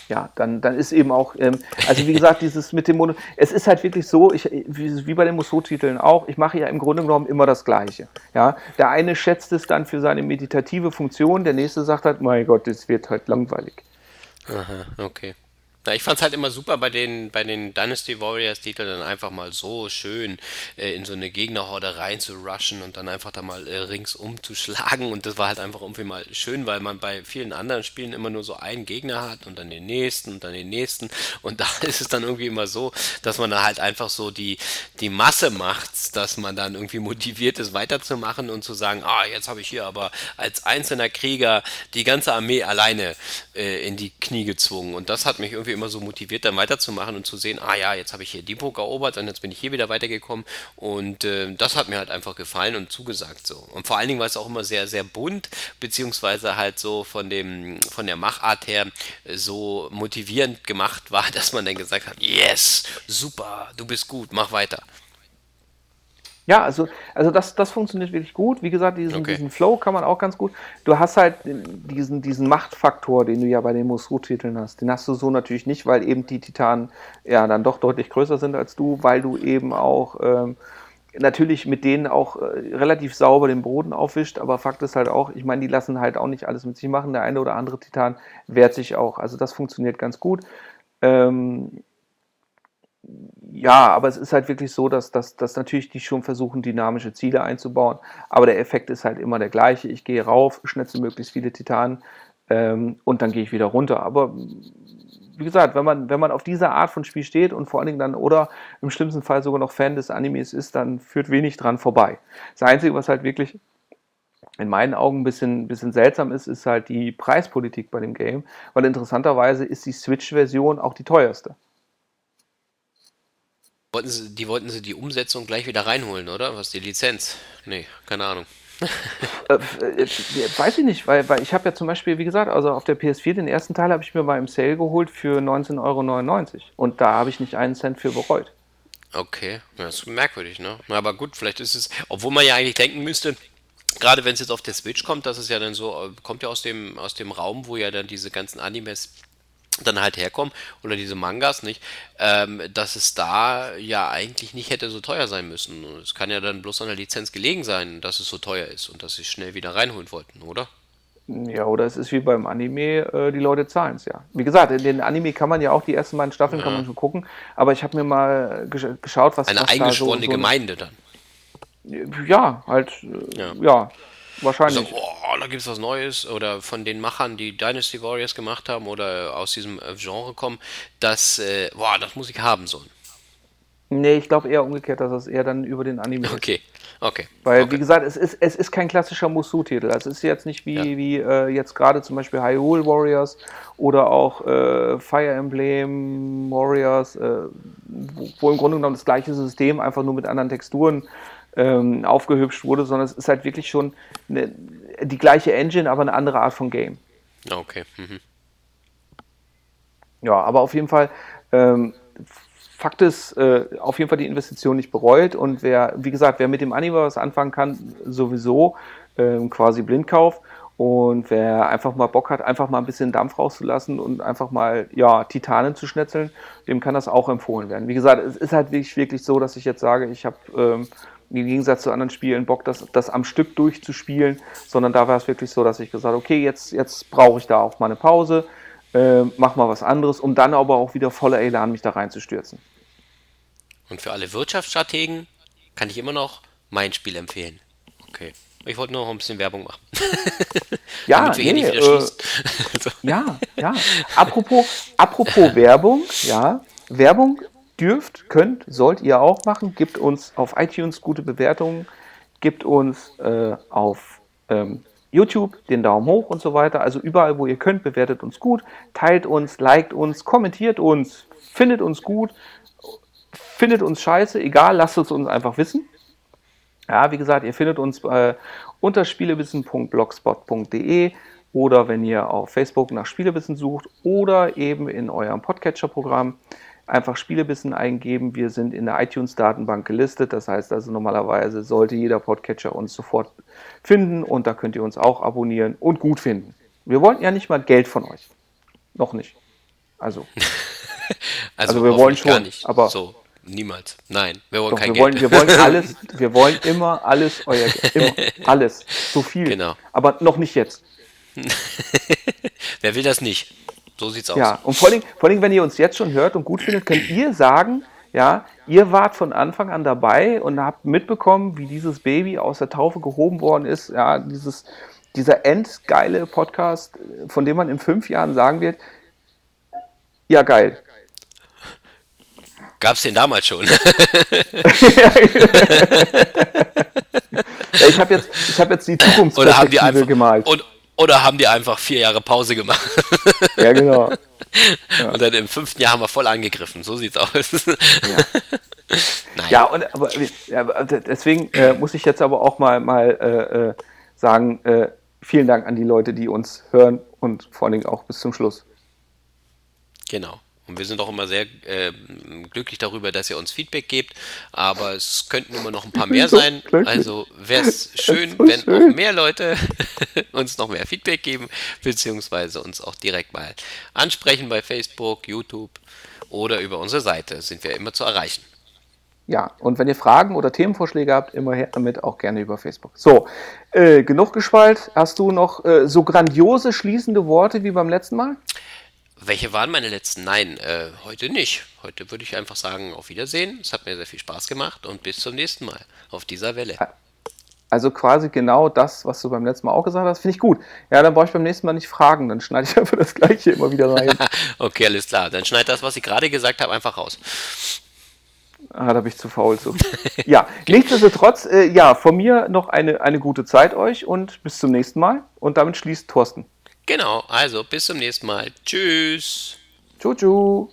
Ja, dann, dann ist eben auch, ähm, also wie gesagt, dieses mit dem Mono, es ist halt wirklich so, ich, wie, wie bei den Musso-Titeln auch, ich mache ja im Grunde genommen immer das Gleiche. Ja, der eine schätzt es dann für seine meditative Funktion, der nächste sagt halt, mein Gott, das wird halt langweilig.
Aha, okay. Na, ich es halt immer super bei den, bei den Dynasty Warriors Titeln dann einfach mal so schön äh, in so eine Gegnerhorde rein zu rushen und dann einfach da mal äh, ringsum zu schlagen und das war halt einfach irgendwie mal schön, weil man bei vielen anderen Spielen immer nur so einen Gegner hat und dann den nächsten und dann den nächsten. Und da ist es dann irgendwie immer so, dass man da halt einfach so die, die Masse macht, dass man dann irgendwie motiviert ist weiterzumachen und zu sagen, ah, jetzt habe ich hier aber als einzelner Krieger die ganze Armee alleine äh, in die Knie gezwungen. Und das hat mich irgendwie immer so motiviert, dann weiterzumachen und zu sehen, ah ja, jetzt habe ich hier die Burg erobert und jetzt bin ich hier wieder weitergekommen. Und äh, das hat mir halt einfach gefallen und zugesagt so. Und vor allen Dingen war es auch immer sehr, sehr bunt, beziehungsweise halt so von dem, von der Machart her so motivierend gemacht war, dass man dann gesagt hat, yes, super, du bist gut, mach weiter.
Ja, also, also das, das funktioniert wirklich gut. Wie gesagt, diesen, okay. diesen Flow kann man auch ganz gut. Du hast halt diesen, diesen Machtfaktor, den du ja bei den Musou-Titeln hast. Den hast du so natürlich nicht, weil eben die Titanen ja dann doch deutlich größer sind als du, weil du eben auch ähm, natürlich mit denen auch äh, relativ sauber den Boden aufwischt, aber Fakt ist halt auch, ich meine, die lassen halt auch nicht alles mit sich machen. Der eine oder andere Titan wehrt sich auch. Also das funktioniert ganz gut. Ähm, ja, aber es ist halt wirklich so, dass, dass, dass natürlich die schon versuchen, dynamische Ziele einzubauen. Aber der Effekt ist halt immer der gleiche. Ich gehe rauf, schnetze möglichst viele Titanen ähm, und dann gehe ich wieder runter. Aber wie gesagt, wenn man, wenn man auf diese Art von Spiel steht und vor allen Dingen dann oder im schlimmsten Fall sogar noch Fan des Animes ist, dann führt wenig dran vorbei. Das Einzige, was halt wirklich in meinen Augen ein bisschen, bisschen seltsam ist, ist halt die Preispolitik bei dem Game, weil interessanterweise ist die Switch-Version auch die teuerste.
Wollten sie, die wollten sie die Umsetzung gleich wieder reinholen, oder? Was die Lizenz? Nee, keine Ahnung.
äh, äh, weiß ich nicht, weil, weil ich habe ja zum Beispiel, wie gesagt, also auf der PS4 den ersten Teil habe ich mir mal im Sale geholt für 19,99 Euro und da habe ich nicht einen Cent für bereut.
Okay, das ist merkwürdig, ne? Aber gut, vielleicht ist es, obwohl man ja eigentlich denken müsste, gerade wenn es jetzt auf der Switch kommt, dass es ja dann so, äh, kommt ja aus dem, aus dem Raum, wo ja dann diese ganzen Animes dann halt herkommen oder diese Mangas nicht, ähm, dass es da ja eigentlich nicht hätte so teuer sein müssen. Es kann ja dann bloß an der Lizenz gelegen sein, dass es so teuer ist und dass sie es schnell wieder reinholen wollten, oder?
Ja, oder es ist wie beim Anime, äh, die Leute zahlen es ja. Wie gesagt, in den Anime kann man ja auch die ersten beiden Staffeln ja. kann man schon gucken, aber ich habe mir mal gesch geschaut, was
eine
was
eingeschworene da so, so Gemeinde dann.
Ja, halt, äh, ja. ja. Wahrscheinlich.
Also, oh, da gibt es was Neues oder von den Machern, die Dynasty Warriors gemacht haben oder aus diesem äh, Genre kommen, das, äh, boah, das muss ich haben sollen.
Nee, ich glaube eher umgekehrt, dass es eher dann über den Anime
Okay, okay.
Weil,
okay.
wie gesagt, es ist, es ist kein klassischer Musu-Titel. Also es ist jetzt nicht wie, ja. wie äh, jetzt gerade zum Beispiel Hyrule Warriors oder auch äh, Fire Emblem Warriors, äh, wo, wo, im Grunde genommen das gleiche System, einfach nur mit anderen Texturen ähm, aufgehübscht wurde, sondern es ist halt wirklich schon eine, die gleiche Engine, aber eine andere Art von Game.
Okay. Mhm.
Ja, aber auf jeden Fall, ähm, Fakt ist, äh, auf jeden Fall die Investition nicht bereut und wer, wie gesagt, wer mit dem Anime was anfangen kann, sowieso ähm, quasi Blindkauf. Und wer einfach mal Bock hat, einfach mal ein bisschen Dampf rauszulassen und einfach mal ja, Titanen zu schnetzeln, dem kann das auch empfohlen werden. Wie gesagt, es ist halt wirklich, wirklich so, dass ich jetzt sage, ich habe ähm, im Gegensatz zu anderen Spielen Bock, das, das am Stück durchzuspielen, sondern da war es wirklich so, dass ich gesagt habe, okay, jetzt, jetzt brauche ich da auch mal eine Pause, äh, mach mal was anderes, um dann aber auch wieder voller Elan mich da reinzustürzen.
Und für alle Wirtschaftsstrategen kann ich immer noch mein Spiel empfehlen. Okay. Ich wollte nur noch ein bisschen Werbung machen.
ja, nee, äh, ja, ja. Apropos, apropos Werbung, ja. Werbung dürft, könnt, sollt ihr auch machen. Gibt uns auf iTunes gute Bewertungen, gibt uns äh, auf ähm, YouTube den Daumen hoch und so weiter. Also überall, wo ihr könnt, bewertet uns gut, teilt uns, liked uns, kommentiert uns, findet uns gut, findet uns scheiße, egal, lasst es uns einfach wissen. Ja, wie gesagt, ihr findet uns äh, unter spielewissen.blogspot.de oder wenn ihr auf Facebook nach Spielewissen sucht oder eben in eurem Podcatcher-Programm einfach Spielebissen eingeben. Wir sind in der iTunes-Datenbank gelistet. Das heißt also normalerweise sollte jeder Podcatcher uns sofort finden und da könnt ihr uns auch abonnieren und gut finden. Wir wollen ja nicht mal Geld von euch. Noch nicht. Also.
also, also, wir wollen schon, gar nicht. aber so. Niemals. Nein, wir wollen doch, kein
wir
Geld.
Wollen, wir wollen alles, wir wollen immer alles euer Geld. Immer alles. So viel.
Genau.
Aber noch nicht jetzt.
Wer will das nicht? So sieht's aus.
Ja, und vor allem, vor allem, wenn ihr uns jetzt schon hört und gut findet, könnt ihr sagen, ja, ihr wart von Anfang an dabei und habt mitbekommen, wie dieses Baby aus der Taufe gehoben worden ist. Ja, dieses, dieser endgeile Podcast, von dem man in fünf Jahren sagen wird, ja, geil.
Gab es den damals schon?
ich habe jetzt, hab jetzt die Zukunftsperspektive gemalt.
Und, oder haben die einfach vier Jahre Pause gemacht?
ja, genau.
Ja. Und dann im fünften Jahr haben wir voll angegriffen. So sieht's aus.
Ja, ja und aber, ja, deswegen äh, muss ich jetzt aber auch mal, mal äh, äh, sagen, äh, vielen Dank an die Leute, die uns hören und vor allen Dingen auch bis zum Schluss.
Genau. Und wir sind auch immer sehr äh, glücklich darüber, dass ihr uns Feedback gebt. Aber es könnten immer noch ein paar mehr sein. Also wäre es schön, so wenn schön. auch mehr Leute uns noch mehr Feedback geben, beziehungsweise uns auch direkt mal ansprechen bei Facebook, YouTube oder über unsere Seite. Sind wir immer zu erreichen.
Ja, und wenn ihr Fragen oder Themenvorschläge habt, immer her damit, auch gerne über Facebook. So, äh, genug geschwallt. Hast du noch äh, so grandiose schließende Worte wie beim letzten Mal?
Welche waren meine letzten? Nein, äh, heute nicht. Heute würde ich einfach sagen, auf Wiedersehen. Es hat mir sehr viel Spaß gemacht und bis zum nächsten Mal auf dieser Welle.
Also quasi genau das, was du beim letzten Mal auch gesagt hast, finde ich gut. Ja, dann brauche ich beim nächsten Mal nicht fragen, dann schneide ich einfach das gleiche immer wieder rein.
okay, alles klar. Dann schneid das, was ich gerade gesagt habe, einfach raus.
Ah, da bin ich zu faul zu. ja, nichtsdestotrotz, äh, ja, von mir noch eine, eine gute Zeit euch und bis zum nächsten Mal. Und damit schließt Thorsten.
Genau, also bis zum nächsten Mal. Tschüss.
Tschu, tschu.